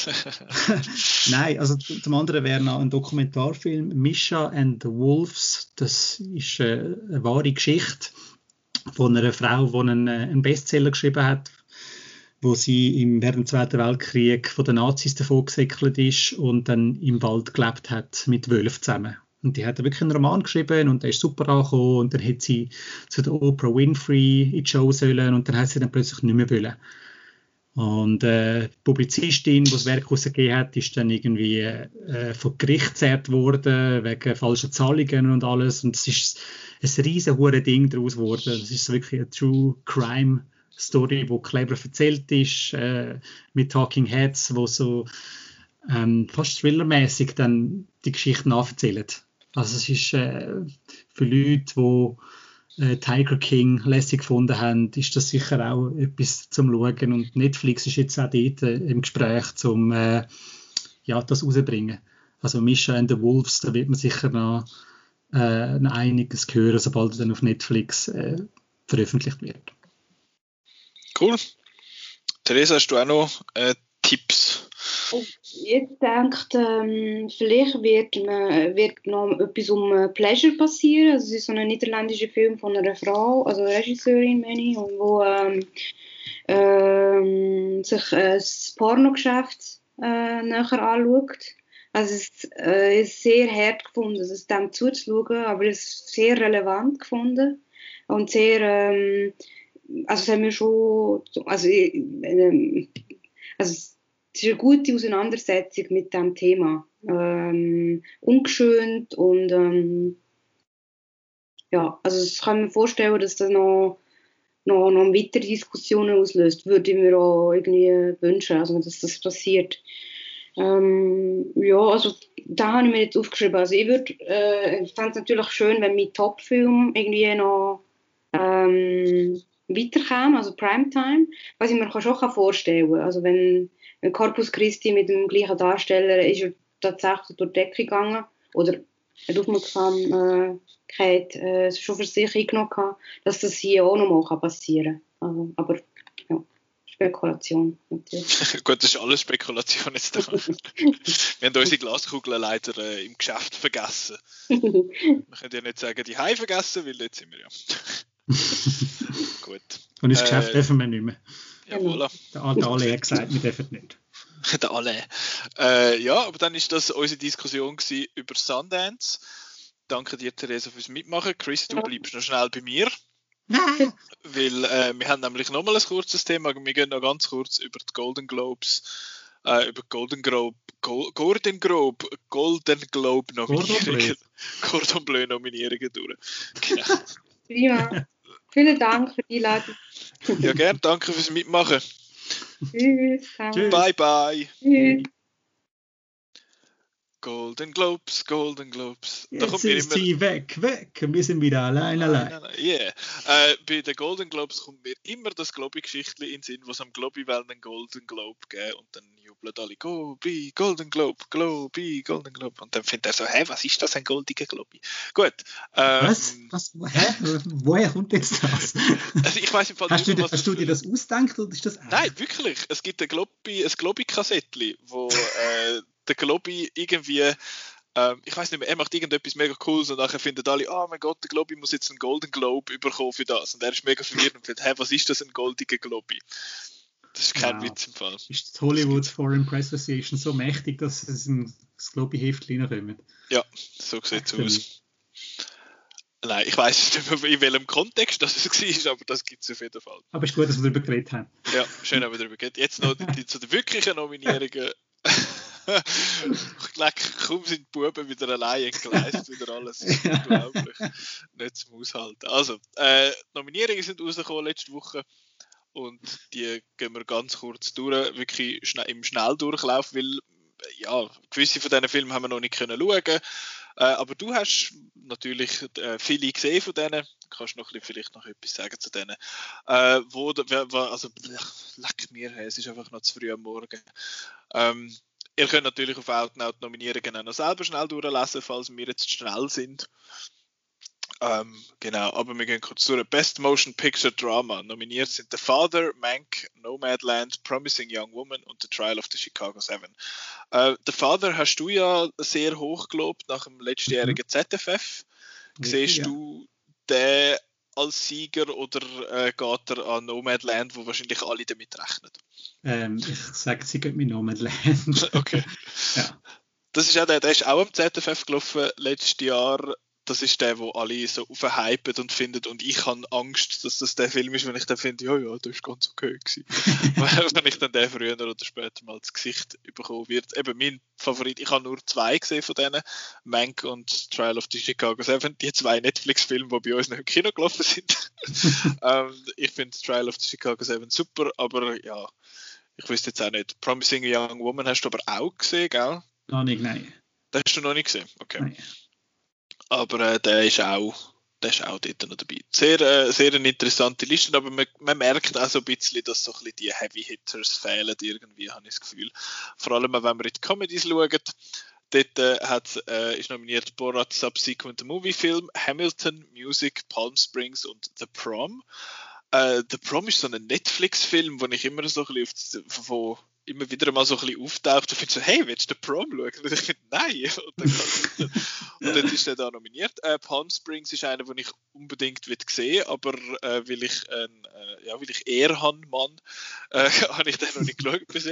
Nein, also zum anderen wäre noch ein Dokumentarfilm, Misha and the Wolves. Das ist äh, eine wahre Geschichte von einer Frau, die einen, äh, einen Bestseller geschrieben hat, wo sie im, während dem Zweiten Weltkrieg von den Nazis davon gesäckelt ist und dann im Wald gelebt hat mit Wölfen zusammen. Und die hat wirklich einen Roman geschrieben und der ist super angekommen und dann hat sie zu der Oprah Winfrey in die Show sollen und dann hat sie dann plötzlich nicht mehr wollen. Und äh, die Publizistin, die das Werk herausgegeben hat, ist dann irgendwie äh, vor Gericht gezerrt worden, wegen falscher Zahlungen und alles. Und es ist ein riesen Ding daraus geworden. Das ist wirklich eine True Crime Story, die clever erzählt ist, äh, mit Talking Heads, wo so ähm, fast thrillermäßig dann die Geschichte nacherzählen. Also es ist äh, für Leute, die äh, Tiger King lässig gefunden haben, ist das sicher auch etwas zum Schauen. Und Netflix ist jetzt auch dort äh, im Gespräch, um äh, ja, das rauszubringen. Also Misha and the Wolves, da wird man sicher noch äh, einiges hören, sobald es dann auf Netflix äh, veröffentlicht wird. Cool. Theresa, hast du auch noch äh, Tipps ich denke, ähm, vielleicht wird, man, wird noch etwas um äh, Pleasure passieren. Also, es ist so ein niederländischer Film von einer Frau, also Regisseurin, meine ich, wo ähm, ähm, sich äh, das Pornogeschäft äh, näher anschaut. Also es ist, äh, ist sehr hart gefunden, also dem zuzuschauen, aber es ist sehr relevant gefunden und sehr, ähm, also es haben wir schon, also, äh, also es ist eine gute Auseinandersetzung mit dem Thema. Ähm, ungeschönt und ähm, ja, also ich kann mir vorstellen, dass das noch, noch, noch weitere Diskussionen auslöst. Würde ich mir auch irgendwie wünschen, also dass das passiert. Ähm, ja, also da habe ich mir jetzt aufgeschrieben. Also ich würde, äh, fände es natürlich schön, wenn mein Top-Film irgendwie noch ähm, weiterkäme, also Primetime, was ich mir schon vorstellen kann. Also wenn Corpus Christi mit dem gleichen Darsteller ist er tatsächlich durch die Decke gegangen oder hat Aufmerksamkeit äh, schon für sich eingenommen, dass das hier auch noch mal passieren kann. Also, aber ja, Spekulation natürlich. [laughs] Gut, das ist alles Spekulation jetzt da. [laughs] wir haben unsere Glaskugel leider äh, im Geschäft vergessen. [laughs] wir können ja nicht sagen, die Hai vergessen, weil jetzt sind wir ja. Gut. Und ins Geschäft äh, dürfen wir nicht mehr. Jawohl. Der, der Ale hat gesagt, wir dürfen nicht. [laughs] der Ale. Äh, ja, aber dann ist das unsere Diskussion über Sundance. Danke dir, Theresa, fürs Mitmachen. Chris, du bleibst noch schnell bei mir. Nein. Weil äh, wir haben nämlich nochmal ein kurzes Thema. Wir gehen noch ganz kurz über die Golden Globes, äh, über Golden Globe, Go Golden Globe, Golden Globe Nominierungen, Gordon Bleu [laughs] Nominierungen durch. Genau. Prima. [laughs] Vielen Dank für die Einladung. Ja, gern. Danke fürs Mitmachen. Tschüss. Bye, bye. Tschüss. Golden Globes, Golden Globes. Da Jetzt ist sie weg, weg. Wir sind wieder allein, allein. allein. Yeah. Äh, bei den Golden Globes kommt mir immer das Globi-Geschichtchen in den Sinn, wo es am Globi einen Golden Globe geben und dann jubeln alle Globi, Golden Globe, Globi, Golden Globe. Und dann findet er so, hä, was ist das, ein goldiger Globi? Gut. Ähm, was? was? Hä? Woher kommt jetzt das? Also ich weiß im Fall hast nicht, du, was hast du dir das ausgedacht oder ist das Nein, wirklich. Es gibt ein Globi, ein Globi-Kassettchen, wo äh, der Globi irgendwie, ähm, ich weiß nicht mehr, er macht irgendetwas mega cooles und nachher finden alle, oh mein Gott, der Globi muss jetzt einen Golden Globe bekommen für das. Und er ist mega verwirrt und findet, hä, was ist das, ein goldiger Globi? Das ist kein ja, Witz im Fall. Ist das Hollywood Foreign Press Association so mächtig, dass es in das Globi-Heft reinkommt? Ja, so sieht es aus. Nein, ich weiß nicht mehr, in welchem Kontext das war, aber das gibt es auf jeden Fall. Aber es ist gut, dass wir darüber geredet haben. Ja, schön, dass wir darüber geredet Jetzt noch die, die, zu den wirklichen Nominierungen. [laughs] [laughs] kaum sind die Buben wieder allein entgleist, wieder alles. Unglaublich. [laughs] Nicht zum Aushalten. Also, äh, Nominierungen sind rausgekommen letzte Woche. und die gehen wir ganz kurz durch, wirklich schnell, im Schnelldurchlauf, weil ja, gewisse von diesen Filmen haben wir noch nicht können schauen. Äh, aber du hast natürlich äh, viele gesehen von denen. Kannst du noch ein vielleicht noch etwas sagen zu denen? Äh, wo, also, leck mir, es ist einfach noch zu früh am Morgen. Ähm, ihr könnt natürlich auf Outnout Nominierungen auch noch selber schnell durchlesen, falls wir jetzt schnell sind. Ähm, genau, aber wir gehen kurz durch. Best Motion Picture Drama. Nominiert sind The Father, Mank, Nomadland, Promising Young Woman und The Trial of the Chicago Seven. Äh, The Father hast du ja sehr hoch gelobt nach dem letztjährigen mhm. ZFF. Siehst ja. du den als Sieger oder äh, geht er an Nomadland, wo wahrscheinlich alle damit rechnen? Ähm, ich sage, sie geht mit Nomadland. [laughs] okay. ja. Das ist auch der, der ist auch am ZFF gelaufen letztes Jahr das ist der, wo alle so aufhypen und finden und ich habe Angst, dass das der Film ist, wenn ich dann finde, ja, ja, das ist ganz okay gewesen. [laughs] [laughs] wenn ich dann den früher oder später mal ins Gesicht bekommen wird. Eben mein Favorit, ich habe nur zwei gesehen von denen, Mank und Trial of the Chicago 7, die zwei Netflix-Filme, die bei uns noch im Kino gelaufen sind. [laughs] ähm, ich finde Trial of the Chicago 7 super, aber ja, ich wüsste jetzt auch nicht. Promising Young Woman hast du aber auch gesehen, gell? Noch nicht, nein. Das hast du noch nicht gesehen? Okay. Nein aber äh, der ist auch der ist auch dort noch dabei. Sehr, äh, sehr eine interessante Liste, aber man, man, merkt auch so ein bisschen, dass so ein bisschen die Heavy Hitters fehlen irgendwie, habe ich das Gefühl. Vor allem, wenn wir in die Comedies schauen, dort äh, äh, ist nominiert Borat Subsequent Movie Film, Hamilton, Music, Palm Springs und The Prom. Äh, The Prom ist so ein Netflix-Film, wo ich immer so ein bisschen auf, von, immer wieder mal so ein bisschen auftaucht und finde so, hey, willst du den Prom schauen? Und ich finde, nein. [laughs] Und dann, und dann ist er da nominiert. Äh, Palm Springs ist einer, den ich unbedingt will sehen aber äh, weil ich ein, äh, ja, weil ich eher habe, Mann, äh, [laughs] habe ich den noch nicht geschaut bis.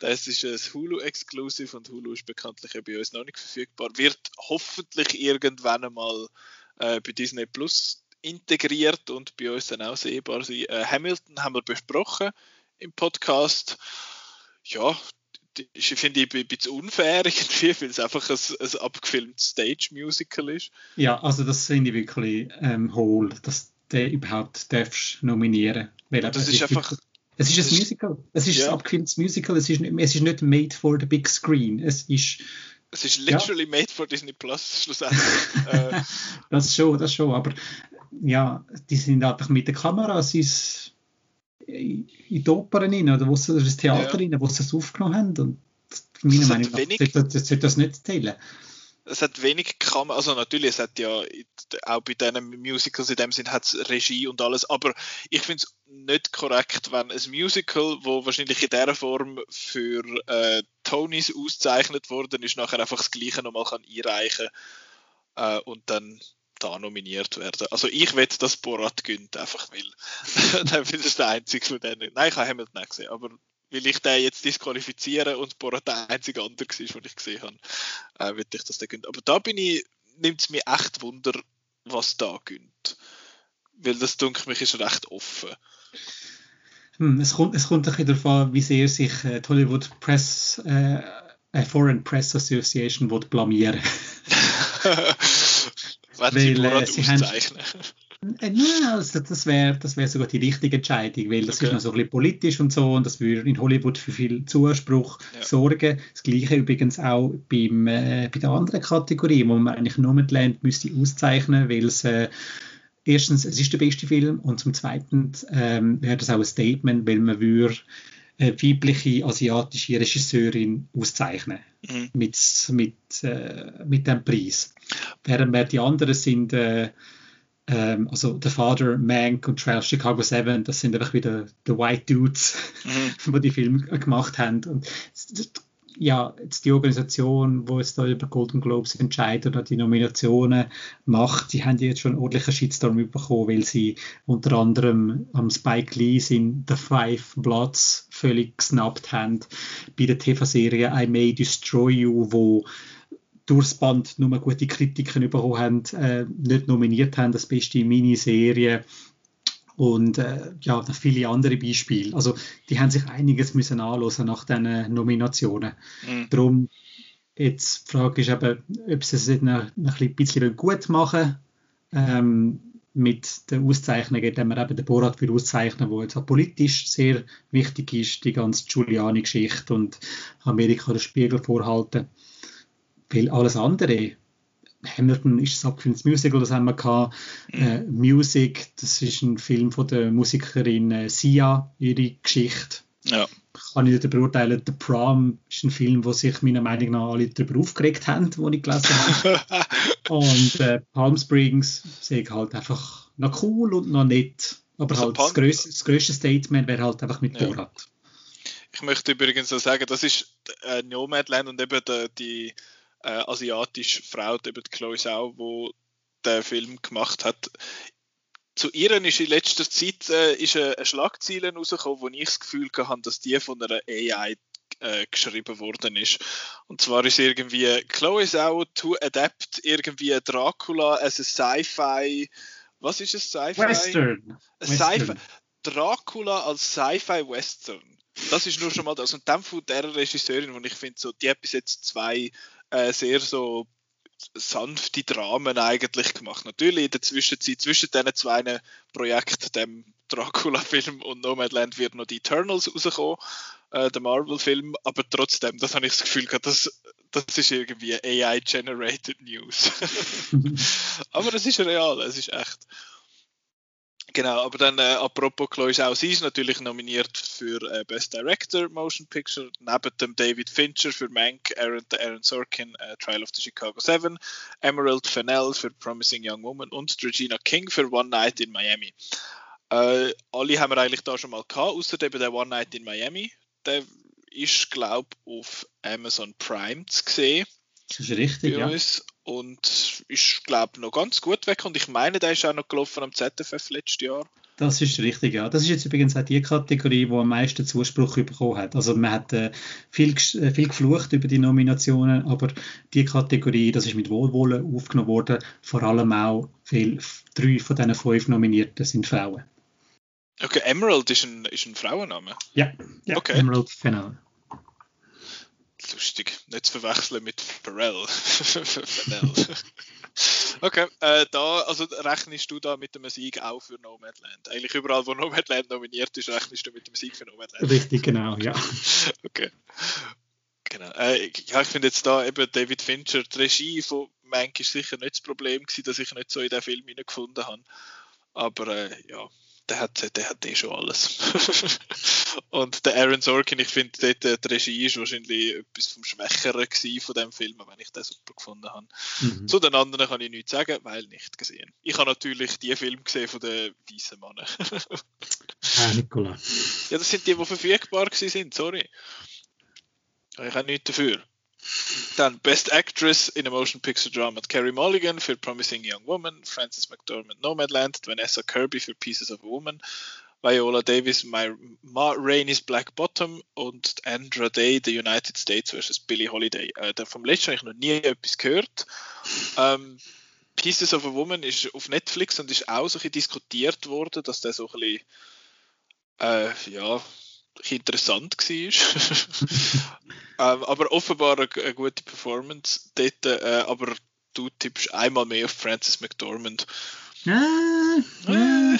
Das ist ein Hulu-Exclusive und Hulu ist bekanntlich bei uns noch nicht verfügbar. Wird hoffentlich irgendwann einmal äh, bei Disney Plus integriert und bei uns dann auch sehbar sein. Äh, Hamilton haben wir besprochen im Podcast ja, ich finde ich ein bisschen unfair [laughs] irgendwie, weil es einfach ein, ein abgefilmtes Stage-Musical ist. Ja, also das finde ich wirklich ähm, hohl, dass der überhaupt darfst nominieren. Weil das ist, einfach... Es ist ein Musical. Es ist ja. ein abgefilmtes Musical. Es ist, es ist nicht made for the big screen. Es ist... Es ist literally ja. made for Disney Plus, schlussendlich. [laughs] äh. Das schon, das schon. Aber ja, die sind einfach mit der Kamera, es ist in die Oper rein, oder wo sie, das Theater ja. rein, wo sie es aufgenommen haben. Und meiner Meinung nach sollte das nicht teilen. Es hat wenig Kamera, also natürlich, es hat ja auch bei diesen Musicals in dem Sinn hat es Regie und alles, aber ich finde es nicht korrekt, wenn ein Musical, wo wahrscheinlich in dieser Form für äh, Tonys ausgezeichnet worden ist, nachher einfach das Gleiche nochmal kann einreichen äh, und dann da nominiert werden. Also ich wette, dass Borat gönnt, einfach weil. [laughs] Dann das ist der einzige von denen. Nein, ich habe Hamilton nicht gesehen, aber will ich den jetzt disqualifizieren und Borat der einzige andere war, den ich gesehen habe, äh, will ich, dass der gönnt. Aber da bin ich, nimmt es mir echt Wunder, was da gönnt. Weil das, denke ich, ist recht offen. Hm, es, kommt, es kommt ein bisschen darauf an, wie sehr sich äh, die Hollywood Press, äh, Foreign Press Association will [laughs] [laughs] blamieren weil äh, sie haben, äh, nein, also das wäre das wär sogar die richtige Entscheidung, weil das okay. ist noch so ein bisschen politisch und so und das würde in Hollywood für viel Zuspruch ja. sorgen. Das gleiche übrigens auch beim, äh, bei der anderen Kategorie, wo man eigentlich Nomadland müsste auszeichnen, weil es äh, erstens, es ist der beste Film und zum Zweiten ähm, wäre das auch ein Statement, weil man würde weibliche asiatische Regisseurin auszeichnen mhm. mit, mit, äh, mit dem Preis. Während die anderen sind äh, ähm, also The Father, Mank und Trail Chicago 7, das sind einfach wieder die White Dudes, mhm. [laughs] die die Filme gemacht haben. Und ja, jetzt die Organisation, wo jetzt da über Golden Globes entscheidet oder die Nominationen macht, die haben jetzt schon einen ordentlichen Shitstorm bekommen, weil sie unter anderem am Spike Lee in The Five Bloods völlig gesnappt haben. Bei der TV-Serie I May Destroy You, wo durchs Band nur gute Kritiken bekommen haben, äh, nicht nominiert haben, das beste Miniserie und äh, ja, noch viele andere Beispiele. Also die haben sich einiges müssen anhören nach diesen Nominationen. Mhm. Darum, jetzt die Frage ist eben, ob sie es noch, noch ein bisschen gut machen ähm, mit den Auszeichnungen, indem wir eben den Borat für auszeichnen, wo jetzt auch politisch sehr wichtig ist, die ganze Giuliani-Geschichte und Amerika den Spiegel vorhalten. Weil alles andere, Hamilton ist das abgefilmtes Musical, das haben wir gehabt. Mhm. Äh, Music, das ist ein Film von der Musikerin äh, Sia, ihre Geschichte. Ja. Kann ich nicht beurteilen. The Prom ist ein Film, wo sich meiner Meinung nach alle darüber aufgeregt haben, wo ich gelesen habe. [laughs] und äh, Palm Springs sehe ich halt einfach noch cool und noch nett. Aber also halt das grösste, das grösste Statement wäre halt einfach mit ja. Borat. Ich möchte übrigens auch sagen, das ist äh, Nomadland und eben die, die äh, asiatische Frau, eben die Chloe Sau, die den Film gemacht hat. Zu ihr ist in letzter Zeit äh, ist eine, Schlagzeile rausgekommen, wo ich das Gefühl hatte, dass die von einer AI äh, geschrieben worden ist. Und zwar ist irgendwie Chloe Sau to adapt irgendwie Dracula as a Sci-Fi. Was ist es? Sci-Fi? Western. Sci Dracula als Sci-Fi Western. Das ist nur schon mal das. Und dann von der Regisseurin, wo ich finde, so, die hat bis jetzt zwei äh, sehr so sanfte Dramen eigentlich gemacht. Natürlich in der Zwischenzeit, zwischen diesen zwei Projekten, dem Dracula-Film und Nomadland, wird noch die Eternals rauskommen, äh, der Marvel-Film, aber trotzdem, das habe ich das Gefühl gehabt, das, das ist irgendwie AI-generated News. [laughs] aber es ist real, es ist echt. Genau, aber dann äh, apropos Chloe Zhao, sie ist natürlich nominiert für äh, Best Director Motion Picture, neben dem David Fincher für Mank, Aaron, Aaron Sorkin, äh, Trial of the Chicago Seven, Emerald Fennell für Promising Young Woman und Regina King für One Night in Miami. Äh, alle haben wir eigentlich da schon mal gehabt, außer eben der One Night in Miami. Der ist, glaube ich, auf Amazon Prime zu sehen. Das ist richtig, ja. Uns und ist, glaube ich, noch ganz gut weg. Und ich meine, der ist auch noch gelaufen am ZFF letztes Jahr. Das ist richtig, ja. Das ist jetzt übrigens auch die Kategorie, die am meisten Zuspruch bekommen hat. Also man hat äh, viel, äh, viel geflucht über die Nominationen, aber die Kategorie, das ist mit Wohlwollen aufgenommen worden. Vor allem auch viel, drei von diesen fünf Nominierten sind Frauen. Okay, Emerald ist ein, ist ein Frauenname? Ja, ja okay. Emerald Fennell lustig. Nicht zu verwechseln mit [laughs] Pharrell. okay, äh, da, also rechnest du da mit dem Sieg auch für Nomadland? Eigentlich überall, wo Nomadland nominiert ist, rechnest du mit dem Sieg für Nomadland? Richtig, genau, ja. [laughs] okay. Genau. Äh, ja, ich finde jetzt da eben David Fincher, die Regie von Mank ist sicher nicht das Problem gewesen, dass ich nicht so in den Film gefunden habe. Aber äh, ja, der hat, der hat eh schon alles. [laughs] und der Aaron Sorkin, ich finde, dort, äh, die Regie ist wahrscheinlich etwas vom Schwächeren von dem Film, wenn ich den super gefunden habe. Mhm. Zu den anderen kann ich nichts sagen, weil nicht gesehen. Ich habe natürlich die Film gesehen von den weißen Männern. [laughs] ah, Nicola. Ja, das sind die, die verfügbar sind, sorry. Ich habe nichts dafür. Dann Best Actress in a Motion Picture Drama Carrie Mulligan für Promising Young Woman, Frances McDormand Nomadland, Vanessa Kirby für Pieces of a Woman, Viola Davis My, Ma Rainey's Black Bottom und Andra Day The United States vs. Billie Holiday. Äh, vom letzten habe ich noch nie etwas gehört. Ähm, Pieces of a Woman ist auf Netflix und ist auch so ein bisschen diskutiert worden, dass der so ein bisschen äh, ja, interessant war. [laughs] ähm, aber offenbar eine, eine, gute Performance dort. Äh, aber du tippst einmal mehr auf Francis McDormand. Äh, äh,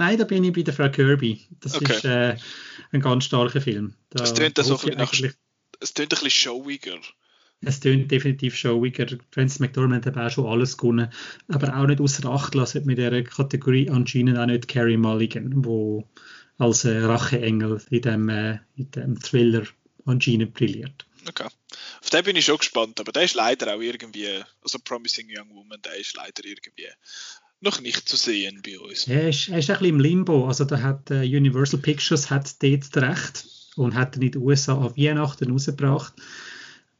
nein, da bin ich bei der Frau Kirby. Das okay. ist äh, ein ganz starker Film. Da es tönt so ein nach, es tönt ein bisschen showiger. Es tönt definitiv showiger. Francis McDormand hat auch schon alles gewonnen, aber auch nicht außer Acht lassen mit dieser Kategorie anscheinend auch nicht Carrie Mulligan, wo als äh, Racheengel in dem, äh, in dem Thriller anscheinend brilliert. Okay. Auf den bin ich schon gespannt, aber der ist leider auch irgendwie, also Promising Young Woman, der ist leider irgendwie noch nicht zu sehen bei uns. Er ist, er ist ein bisschen im Limbo. Also da hat äh, Universal Pictures hat dort Recht und hat ihn in den USA an Weihnachten rausgebracht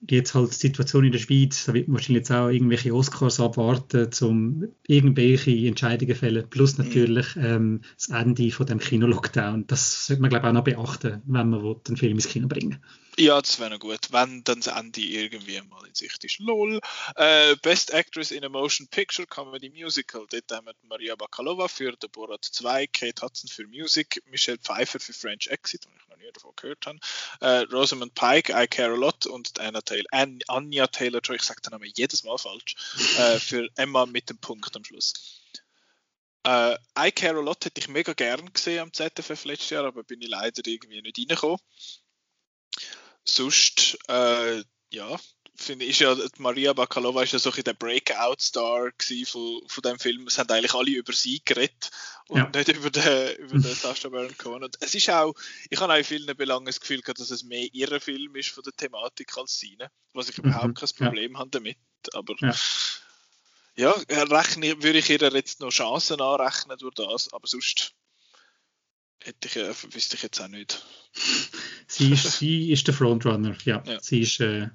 jetzt halt die Situation in der Schweiz, da wird man wahrscheinlich jetzt auch irgendwelche Oscars abwarten, um irgendwelche Entscheidungen fällen, plus mhm. natürlich ähm, das Ende von dem Kino-Lockdown. Das sollte man glaube ich auch noch beachten, wenn man will, den Film ins Kino bringen Ja, das wäre noch gut, wenn dann das Ende irgendwie mal in Sicht ist. Lol. Äh, Best Actress in a Motion Picture Comedy Musical. Dort haben wir Maria Bakalova für The Borat 2, Kate Hudson für Music, Michelle Pfeiffer für French Exit, nie davon gehört habe. Äh, Rosamund Pike, I Care a Lot und Anna Taylor, An Anya Taylor-Joy, ich sage den Namen jedes Mal falsch, äh, [laughs] für Emma mit dem Punkt am Schluss. Äh, I Care a Lot hätte ich mega gern gesehen am ZFF letztes Jahr, aber bin ich leider irgendwie nicht reingekommen. Sonst, äh, ja, finde ich, ja, Maria Bakalova ist ja so ein der Breakout-Star von, von dem Film. Es haben eigentlich alle über sie geredet und ja. nicht über den, über den [laughs] Sasha Baron Cohen. Und es ist auch, ich habe auch in vielen Belangen das Gefühl gehabt, dass es mehr ihre Film ist von der Thematik als seine, was ich mhm. überhaupt kein Problem ja. habe damit. Aber ja, ja rechne, würde ich ihr jetzt noch Chancen anrechnen durch das, aber sonst hätte ich, äh, wüsste ich jetzt auch nicht. sie, ist, sie ist der Frontrunner, ja. ja. Sie ist, äh.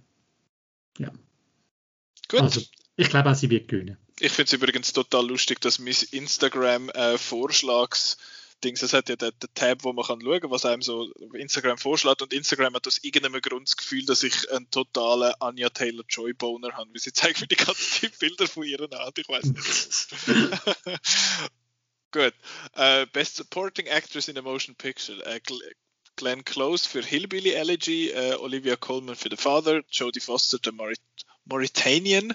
Gut. Also, ich glaube auch, sie wird gewinnen. Ich finde es übrigens total lustig, dass mein Instagram-Vorschlags- äh, Dings, es hat ja den, den, Tab, wo man kann schauen kann, was einem so Instagram vorschlägt und Instagram hat aus irgendeinem Grund das Gefühl, dass ich einen totalen Anya Taylor-Joy Boner habe, weil sie zeigt mir die ganzen [laughs] Bilder von ihren an, ich weiß nicht. [laughs] Gut. Uh, Best Supporting Actress in a Motion Picture. Uh, Glenn Close für Hillbilly Elegy, uh, Olivia Colman für The Father, Jodie Foster der Maurit Mauritanian,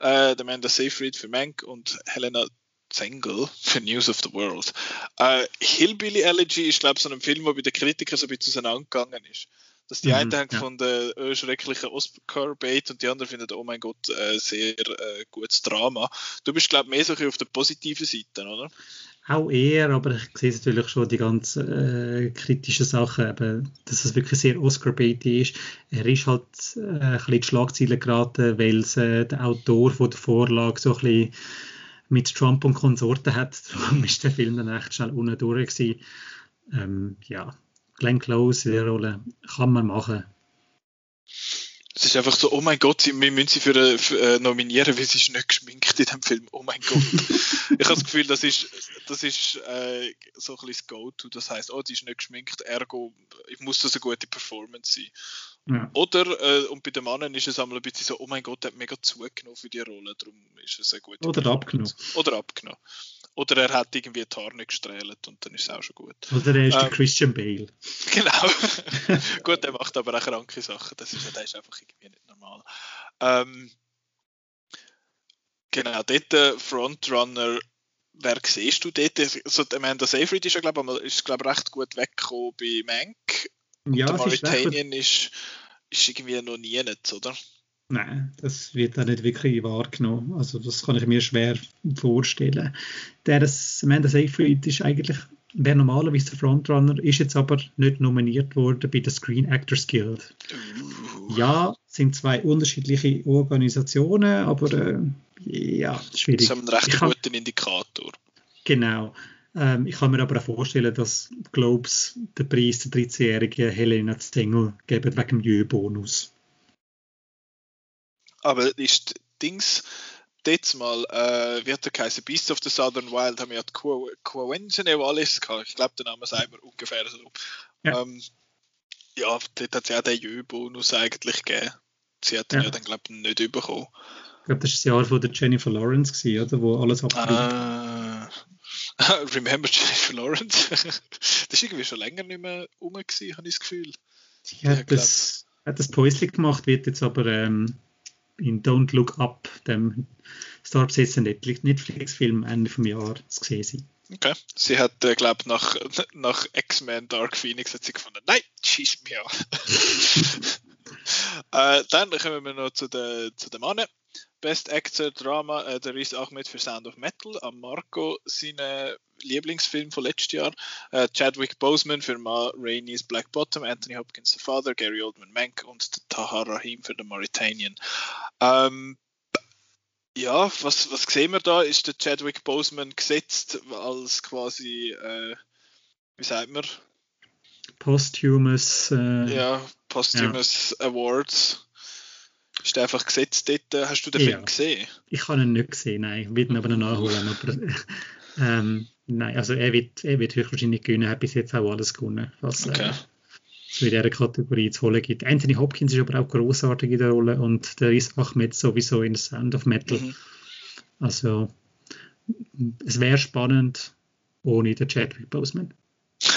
uh, Amanda Seyfried für Mank und Helena Zengel für News of the World. Uh, Hillbilly Elegy ist, glaube ich, so ein Film, der bei den Kritikern so ein bisschen auseinandergegangen ist. Dass die mhm, einen haben ja. von der äh, schrecklichen Oscar-Bait und die anderen finden, oh mein Gott, äh, sehr äh, gutes Drama. Du bist, glaube ich, mehr so auf der positiven Seite, oder? Auch eher, aber ich sehe natürlich schon die ganz äh, kritischen Sachen, eben, dass es wirklich sehr Oscar-bait ist. Er ist halt äh, ein bisschen in die Schlagzeilen geraten, weil es äh, der Autor von der Vorlage so ein bisschen mit Trump und Konsorten hat. [laughs] Darum ist der Film dann echt schnell unten durch gewesen. Ähm, ja, Glenn Close in der Rolle kann man machen. Es ist einfach so, oh mein Gott, wir müssen sie für, für äh, nominieren, weil sie ist nicht geschminkt in dem Film. Oh mein Gott. ich habe das Gefühl, das ist, das ist äh, so ein bisschen das Go-To. Das heißt, oh, die ist nicht geschminkt, ergo muss das eine gute Performance sein. Ja. Oder, äh, und bei den Männern ist es einmal ein bisschen so, oh mein Gott, der hat mega zugenommen für die Rolle, darum ist es eine gute Oder abgenommen. Oder abgenommen. Oder er hat irgendwie die Haare nicht gestrahlt und dann ist es auch schon gut. Oder er ist ähm, der Christian Bale. [laughs] Genau. [laughs] gut, er macht aber auch kranke Sachen. Das ist, das ist einfach irgendwie nicht normal. Ähm, genau, dort äh, Frontrunner. Wer siehst du dort? Also, Amanda Seyfried ist ja, glaube ich, glaub, recht gut weggekommen bei Mank. Ja, der Mauritanian ist, ist irgendwie noch nie nicht, oder? Nein, das wird auch nicht wirklich wahrgenommen. Also das kann ich mir schwer vorstellen. Der das Amanda Seyfried ist eigentlich, wäre normalerweise der Frontrunner, ist jetzt aber nicht nominiert worden bei der Screen Actors Guild. Ja, sind zwei unterschiedliche Organisationen, aber äh, ja, schwierig. Das ist ein recht guter Indikator. Genau. Ähm, ich kann mir aber auch vorstellen, dass Globes den Preis der 13-jährigen Helena Zengel geben wegen dem Jö-Bonus aber ist Dings jetzt mal, äh, wie hat der geheißen, Beast of the Southern Wild, haben wir ja die Quentin Wallis gehabt. Ich glaube, den Namen sagen wir ungefähr so. Ja, ähm, ja dort hat es ja den Jö-Bonus eigentlich gegeben. Sie hat den ja, ja dann, glaube ich, nicht bekommen. Ich glaube, das war das Jahr von der Jennifer Lawrence, gewesen, oder? Wo alles abgerufen ah, [laughs] Remember Jennifer Lawrence? [laughs] das ist irgendwie schon länger nicht mehr rum, habe ich das Gefühl. Sie hat, das, hat das Päuschen gemacht, wird jetzt aber ähm, in Don't Look Up, dem starbesetzten Netflix-Film Ende vom Jahr zu sehen sein. Okay. Sie hat, äh, glaube nach, [laughs] nach X-Men Dark Phoenix hat sie gefunden, nein, schieß mir an. [laughs] äh, dann kommen wir noch zu den, zu den Mannen. Best Actor Drama, äh, der ist auch mit für Sound of Metal. Am Marco seine Lieblingsfilm von letztes Jahr. Äh, Chadwick Boseman für Ma Rainey's Black Bottom, Anthony Hopkins The Father, Gary Oldman Mank und Tahar Rahim für The Mauritanian. Ähm, ja, was, was sehen wir da? Ist der Chadwick Boseman gesetzt als quasi, äh, wie sagt man? Posthumous. Äh, ja, Posthumous ja. Awards. Ist der einfach gesetzt dort? Hast du den ja. Film gesehen? Ich habe ihn nicht gesehen, nein. Ich will ihn aber noch nachholen. Aber, [laughs] [laughs] ähm, nein, also er wird, er wird höchstwahrscheinlich gewinnen. Er hat bis jetzt auch alles gewonnen, was okay. äh, es in dieser Kategorie zu holen gibt. Anthony Hopkins ist aber auch großartig in der Rolle und der ist Ahmed sowieso in Sound of Metal. Mhm. Also es wäre spannend ohne den Chadwick Boseman. [laughs]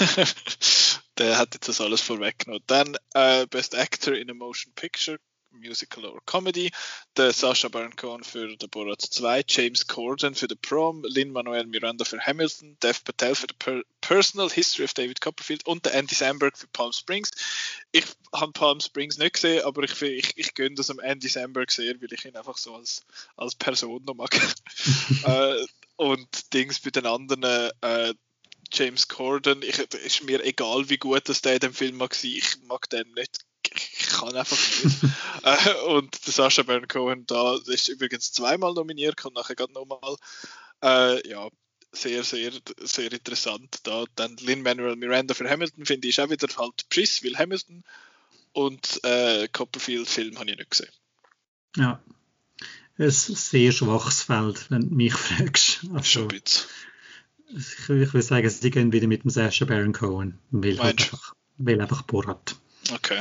der hat jetzt das alles vorweggenommen. Dann äh, Best Actor in a Motion Picture Musical or Comedy, der Sasha Baron Cohen für The Borat 2, James Corden für The Prom, Lin-Manuel Miranda für Hamilton, Dev Patel für The per Personal History of David Copperfield und der Andy Samberg für Palm Springs. Ich habe Palm Springs nicht gesehen, aber ich, ich, ich gönne das am Andy Samberg sehr, weil ich ihn einfach so als, als Person noch mag. [laughs] äh, und Dings bei den anderen äh, James Corden, ich, ist mir egal, wie gut das der in dem Film mag sein, ich mag den nicht ich kann einfach nicht. [laughs] äh, und der Sascha Baron Cohen da ist übrigens zweimal nominiert und nachher gerade nochmal. Äh, ja, sehr, sehr, sehr interessant. Da dann Lin-Manuel Miranda für Hamilton finde ich auch wieder halt Pris, will Hamilton. Und äh, Copperfield-Film habe ich nicht gesehen. Ja, ein sehr schwaches Feld, wenn du mich [laughs] fragst. Also, Schon ein bisschen. Ich, ich würde sagen, sie gehen wieder mit dem Sasha Baron Cohen, weil, halt einfach, weil einfach Borat. Okay.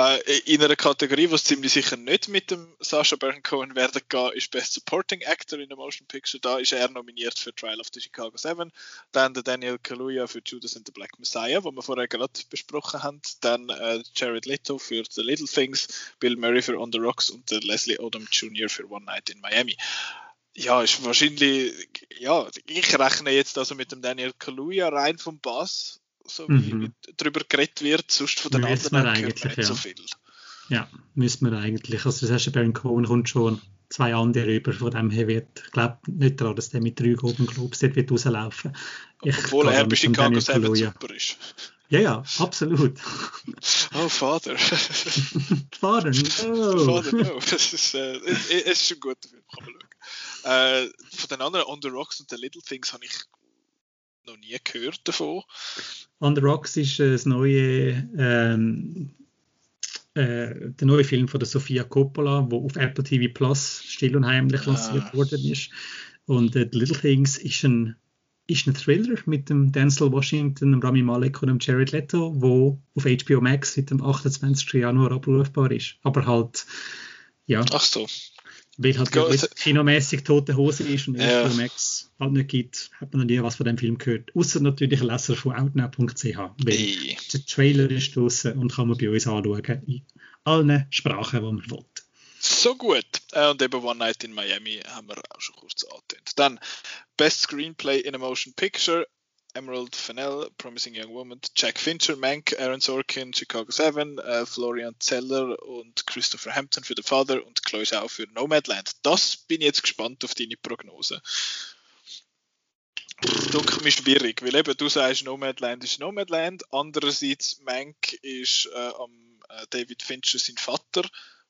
Äh, in einer Kategorie, was ziemlich sicher nicht mit dem Sasha Baron Cohen werden gehen, ist Best Supporting Actor in a Motion Picture. Da ist er nominiert für Trial of the Chicago 7. Dann der Daniel Kaluuya für Judas and the Black Messiah, wo wir vorher gerade besprochen haben. Dann äh, Jared Leto für The Little Things, Bill Murray für On the Rocks und der Leslie Odom Jr. für One Night in Miami ja, ist wahrscheinlich, ja, ich rechne jetzt also mit dem Daniel Kaluuya rein vom Bass so wie mhm. darüber geredet wird, sonst von den müssen anderen wir nicht ja. so viel. Ja, müssen wir eigentlich. Also das heißt, Baron Cohen kommt schon zwei andere über, von dem her wird, ich glaube nicht daran, dass der mit drei Golden Globes dort wird rauslaufen. Ich Obwohl er bei Chicago 7 super ist. Ja, ja, absolut. [laughs] Oh, Vater. Vater, [laughs] no. Vater, no. [laughs] Das ist, äh, es, es ist ein guter Film, kann man schauen. Äh, von den anderen On the Rocks und The Little Things habe ich noch nie gehört davon. On the Rocks ist äh, das neue, ähm, äh, der neue Film von der Sofia Coppola, wo auf Apple TV Plus still und heimlich ah. lanciert worden ist. Und äh, The Little Things ist ein, ist ein Thriller mit dem Denzel Washington, dem Rami Malek und dem Jared Leto, wo auf HBO Max seit dem 28. Januar abrufbar ist. Aber halt, ja. Ach so. Weil halt kinomäßig tote Hose ist und ja. HBO Max nicht gibt, hat man noch nie was von dem Film gehört. Außer natürlich ein Leser von outnow.ch. Weil der Trailer ist draußen und kann man bei uns anschauen in allen Sprachen, die man will. So gut. Äh, und eben One Night in Miami haben wir auch schon kurz angetönt. Dann Best Screenplay in a Motion Picture. Emerald Fennell, Promising Young Woman, Jack Fincher, Mank, Aaron Sorkin, Chicago 7, äh, Florian Zeller und Christopher Hampton für The Father und Chloe Zhao für Nomadland. Das bin ich jetzt gespannt auf deine Prognose. Das dunkelt mir schwierig, weil eben du sagst, Nomadland ist Nomadland, andererseits Mank ist äh, am äh, David Fincher sein Vater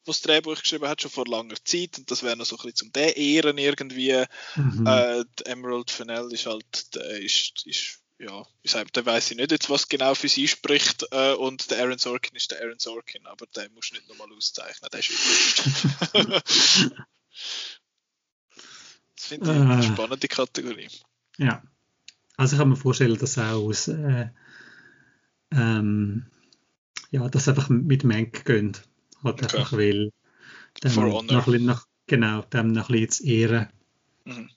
was das Drehbuch geschrieben hat, schon vor langer Zeit. Und das wäre noch so ein bisschen zum den Ehren irgendwie. Mhm. Äh, Emerald Fennell ist halt, der ist, ist ja, ich sage, der weiß ich nicht jetzt, was genau für sie spricht. Äh, und der Aaron Sorkin ist der Aaron Sorkin, aber den musst du nicht nochmal auszeichnen, der ist üblich. [laughs] das finde ich äh, eine spannende Kategorie. Ja. Also ich kann mir vorstellen, dass auch aus äh, ähm, ja, dass einfach mit Mank gehen. Halt okay. einfach, weil dem noch, noch, genau, dem noch ein bisschen zu ehren. Mhm.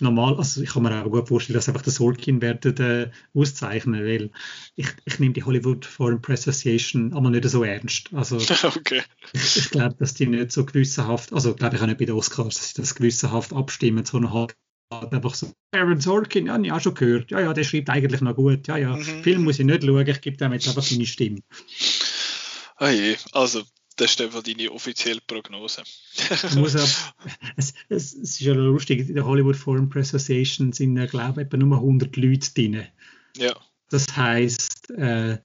Normal, also ich kann mir auch gut vorstellen, dass einfach das Sorkin werden äh, auszeichnen, weil ich, ich nehme die Hollywood Foreign Press Association aber nicht so ernst. Also [laughs] okay. ich, ich glaube, dass die nicht so gewissenhaft, also glaube ich auch nicht bei den Oscars, dass sie das gewissenhaft abstimmen, sondern halt einfach so, Aaron Sorkin, ja, ich auch schon gehört, ja, ja, der schreibt eigentlich noch gut, ja, ja, mhm. Film muss ich nicht schauen, ich gebe dem jetzt einfach seine Stimme. Oh je, also das ist einfach deine offizielle Prognose. muss auch, [laughs] es, es, es, ist ja lustig, in der Hollywood Foreign Press Association sind, glaube ich, etwa nur 100 Leute drin. Ja. Das heißt, äh,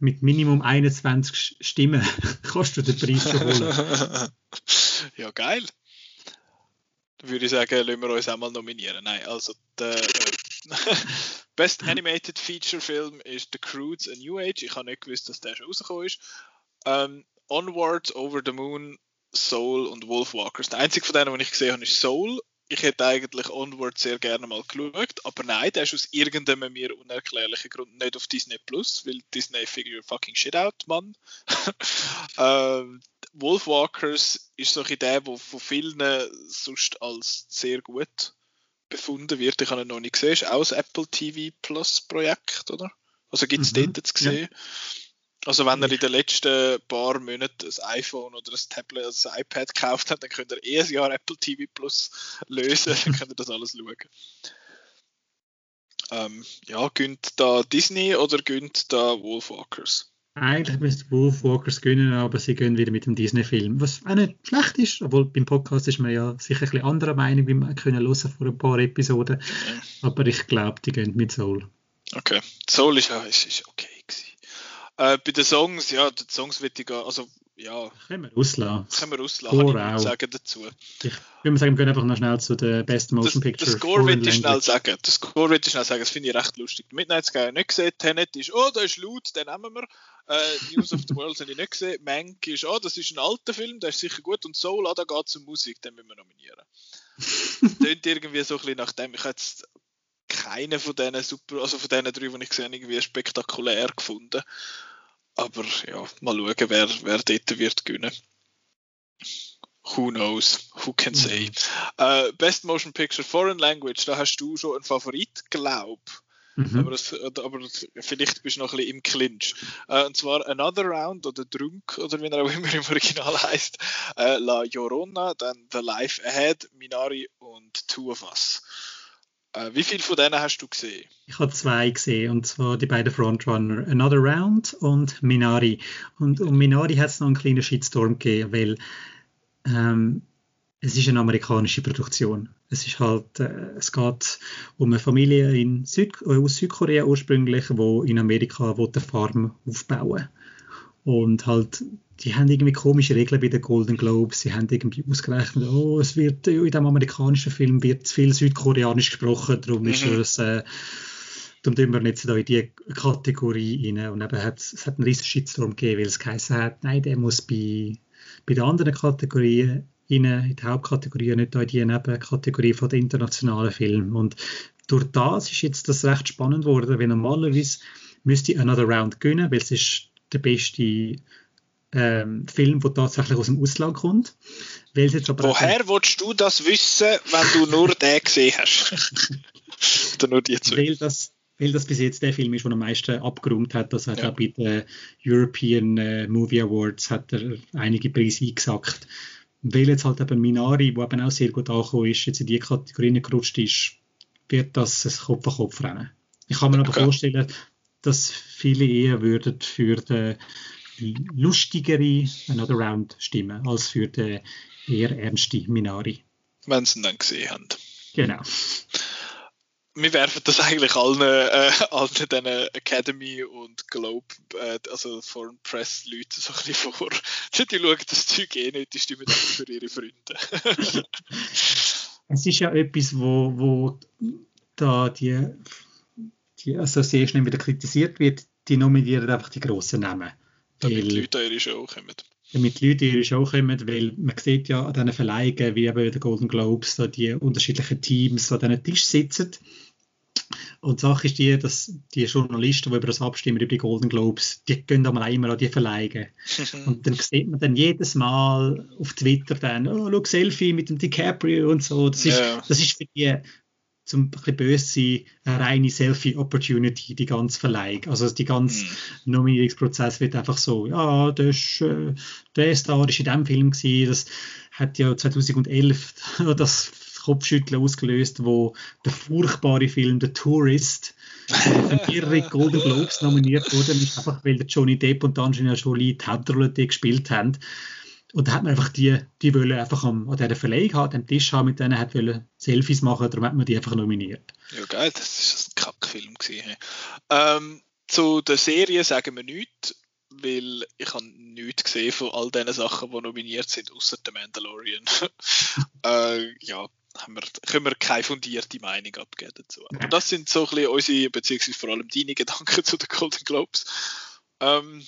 mit Minimum 21 Stimmen [laughs] kannst du den Preis holen. [laughs] ja, geil. Würde ich sagen, lassen wir uns auch mal nominieren. Nein, also der äh, [laughs] Best Animated Feature Film ist The Croods A New Age. Ich habe nicht gewusst, dass der schon rausgekommen ist. Ähm, Onward, Over the Moon, Soul und Wolfwalkers. Der einzige von denen, den ich gesehen habe, ist Soul. Ich hätte eigentlich Onward sehr gerne mal geschaut, aber nein, der ist aus irgendeinem mir unerklärlichen Grund nicht auf Disney Plus, weil Disney figure fucking shit out, Mann. [laughs] ähm, Wolfwalkers ist so ein der, der von vielen sonst als sehr gut befunden wird. Ich habe ihn noch nicht gesehen. Ist auch ein Apple TV Plus Projekt, oder? Also gibt es mhm. dort zu sehen. Ja. Also wenn ihr in den letzten paar Monaten ein iPhone oder ein Tablet, also ein iPad gekauft habt, dann könnt ihr eh ein Jahr Apple TV Plus [laughs] lösen, dann könnt ihr das alles schauen. Ähm, ja, gönnt da Disney oder gönnt da Wolfwalkers? Eigentlich müsste Wolfwalkers gönnen, aber sie gehen wieder mit dem Disney-Film. Was auch nicht schlecht ist, obwohl beim Podcast ist man ja sicher ein bisschen anderer Meinung, wie wir können hören vor ein paar Episoden. Aber ich glaube, die gehen mit Soul. Okay. Soul ist ja ist, ist okay gewesen. Äh, bei den Songs, ja, die Songs würde ich also ja. Können wir auslassen. Können wir auslassen, kann ich sagen dazu. Ich würde sagen, wir gehen einfach noch schnell zu der Best Motion das, Picture. Das Score würde ich schnell sagen. Das Score würde ich schnell sagen, das finde ich recht lustig. Midnight Sky nicht gesehen, Tenet ist, oh, der ist laut, den nehmen wir. Äh, News of the World [laughs] habe ich nicht gesehen. Mank ist, oh, das ist ein alter Film, der ist sicher gut. Und Soul, ah, da geht es um Musik, den müssen wir nominieren. [laughs] Tönt irgendwie so ein bisschen nach dem. Ich habe jetzt keinen von diesen super, also von diesen drei, die ich gesehen habe, irgendwie spektakulär gefunden. Aber ja, mal schauen, wer, wer dort wird gewinnen. Who knows? Who can say? Uh, Best Motion Picture Foreign Language, da hast du schon einen Favorit, glaub. Mhm. Aber, das, aber vielleicht bist du noch ein bisschen im Clinch. Uh, und zwar Another Round oder Drunk oder wie er auch immer im Original [laughs] heißt. Uh, La Llorona, dann The Life Ahead, Minari und Two of Us. Äh, wie viele von denen hast du gesehen? Ich habe zwei gesehen, und zwar die beiden Frontrunner, Another Round und Minari. Und um Minari hat es noch einen kleinen Shitstorm gegeben, weil ähm, es ist eine amerikanische Produktion. Es ist halt, äh, es geht um eine Familie in Süd äh, aus Südkorea ursprünglich, wo in Amerika eine Farm aufbauen und halt die haben irgendwie komische Regeln bei den Golden Globes. Sie haben irgendwie ausgerechnet, oh, es wird in diesem amerikanischen Film wird zu viel Südkoreanisch gesprochen, darum mhm. ist es, äh, darum tun wir nicht so in diese Kategorie rein. Und eben hat, es hat einen riesen Shitstorm gegeben, weil es geheißen hat, nein, der muss bei, bei den anderen Kategorien in die Hauptkategorie, nicht in die Nebenkategorie von den internationalen Filmen. Und durch das ist jetzt das recht spannend geworden, weil normalerweise müsste Another Round gewinnen, weil es ist der beste ähm, Film, der tatsächlich aus dem Ausland kommt. Woher willst du das wissen, wenn du nur den gesehen hast? [laughs] Oder nur die zwei? Weil das, weil das bis jetzt der Film ist, der am meisten abgeräumt hat. Das hat ja. auch bei den European äh, Movie Awards hat er einige Preise eingesackt. Weil jetzt halt eben Minari, wo eben auch sehr gut angekommen ist, jetzt in die Kategorie gerutscht ist, wird das ein Kopf an Kopf rennen. Ich kann mir aber okay. vorstellen, dass viele eher würden für den lustigere Another Round stimmen als für den eher ernste Minari. Wenn sie ihn dann gesehen haben. Genau. Wir werfen das eigentlich allen, äh, allen diesen Academy und Globe, äh, also Foreign Press Leuten so ein bisschen vor. [laughs] Die schauen das Zeug eh nicht, die stimmen für ihre Freunde. [laughs] es ist ja etwas, wo, wo da die, die Association wieder kritisiert wird, die nominieren einfach die grossen Namen. Damit weil, die Leute in ihre Show kommen. Damit die Leute in ihre Show kommen, weil man sieht ja an diesen Verleihungen, wie eben bei den Golden Globes, da die unterschiedlichen Teams an diesen Tisch sitzen. Und die Sache ist die, dass die Journalisten, die über das abstimmen, über die Golden Globes, die gehen einmal immer an die Verleihungen. [laughs] und dann sieht man dann jedes Mal auf Twitter dann, oh, schau, Selfie mit dem DiCaprio und so. Das ist, ja. das ist für die zum ein bisschen böse sein, eine reine Selfie-Opportunity, die ganze Verleihung. Also die ganze mm. Nominierungsprozess wird einfach so, ja, das ist, äh, der Star ist in diesem Film gewesen, das hat ja 2011 [laughs] das Kopfschütteln ausgelöst, wo der furchtbare Film The Tourist für mehrere [laughs] Golden Globes nominiert wurde, ist einfach, weil der Johnny Depp und Angelina Jolie die Hauptrolle gespielt haben. Und da hat man einfach die, die wollen einfach am, an dieser Verleihung haben, am Tisch haben, mit denen hat wollen Selfies machen, darum hat man die einfach nominiert. Ja, geil, das ist ein Kackfilm. Ähm, zu der Serie sagen wir nichts, weil ich habe nichts gesehen von all diesen Sachen, die nominiert sind, außer The Mandalorian. [laughs] äh, ja, haben wir, können wir keine fundierte Meinung abgeben dazu. Aber das sind so ein bisschen unsere, beziehungsweise vor allem deine [laughs] Gedanken zu den Golden Globes. Ähm,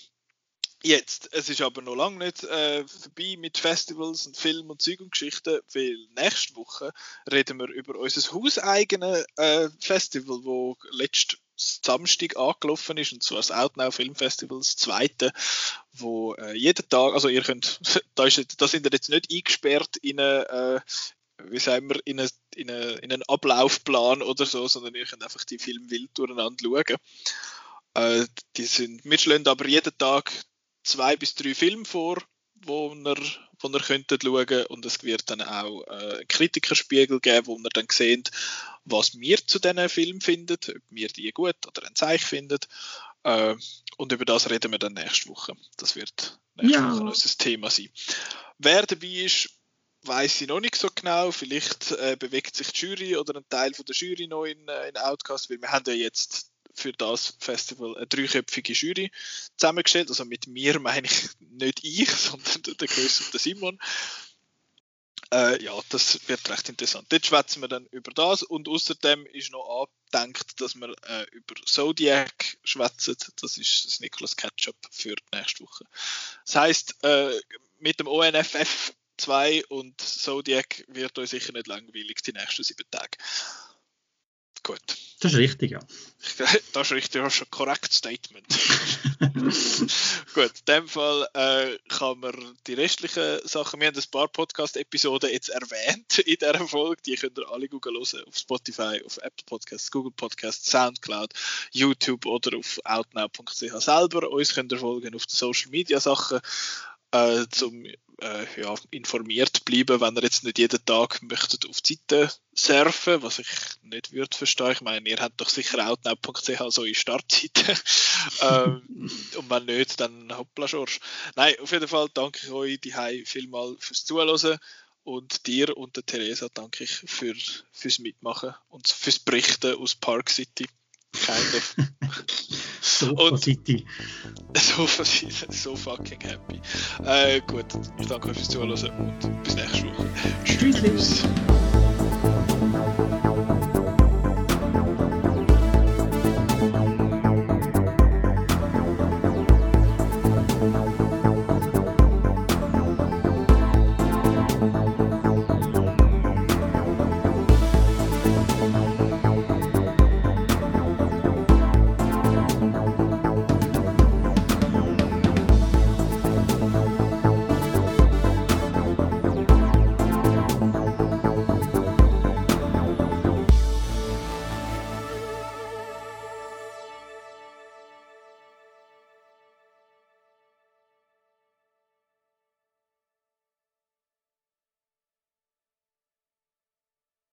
Jetzt, es ist aber noch lange nicht äh, vorbei mit Festivals und Film und Zeug und Geschichten, weil nächste Woche reden wir über unser hauseigenes äh, Festival, wo letzten Samstag angelaufen ist, und zwar das Outnow Film Festival, das zweite, wo äh, jeden Tag, also ihr könnt, [laughs] da, ist, da sind ihr jetzt nicht eingesperrt in eine, äh, wie sagen wir, in, eine, in, eine, in einen Ablaufplan oder so, sondern ihr könnt einfach die Filme wild durcheinander schauen. Äh, die sind, wir schlagen aber jeden Tag zwei bis drei Filme vor, wo ihr, wo ihr könntet schauen und es wird dann auch äh, einen Kritikerspiegel geben, wo ihr dann seht, was wir zu diesen Filmen finden, ob wir die gut oder ein Zeichen finden. Äh, und über das reden wir dann nächste Woche. Das wird nächste ja. Woche unser Thema sein. Wer dabei ist, weiß ich noch nicht so genau. Vielleicht äh, bewegt sich die Jury oder ein Teil von der Jury noch in, äh, in Outcast, weil wir haben ja jetzt für das Festival eine dreiköpfige Jury zusammengestellt. Also mit mir meine ich [laughs] nicht ich, sondern der Chris und der Simon. Äh, ja, das wird recht interessant. Dort schwätzen wir dann über das und außerdem ist noch angedenkt, dass wir äh, über Zodiac schwätzen. Das ist das Nicholas Ketchup für nächste Woche. Das heißt, äh, mit dem ONFF 2 und Zodiac wird euch sicher nicht langweilig die nächsten sieben Tage. Gut. Das ist richtig, ja. Das ist richtig, das ist ein korrektes Statement. [laughs] Gut, in dem Fall äh, kann man die restlichen Sachen, wir haben ein paar Podcast-Episoden jetzt erwähnt in dieser Folge, die könnt ihr alle googeln hören, auf Spotify, auf Apple Podcasts, Google Podcasts, Soundcloud, YouTube oder auf outnow.ch selber. Uns könnt ihr folgen auf den Social Media Sachen äh, zum äh, ja, informiert bleiben, wenn ihr jetzt nicht jeden Tag möchtet auf die Seite surfen, was ich nicht würde verstehen. Ich meine, ihr habt doch sicher outnow.ch so in Startseite. [laughs] ähm, und wenn nicht, dann hoppla Schorsch. Nein, auf jeden Fall danke ich euch die vielmal fürs Zuhören. Und dir und der Theresa danke ich für, fürs Mitmachen und fürs Berichten aus Park City. Kind of. Sofa City. Sofa [laughs] City, so fucking happy. Äh, gut, ich danke euch fürs Zuhören und bis nächste Woche. Tschüss. Tschüss.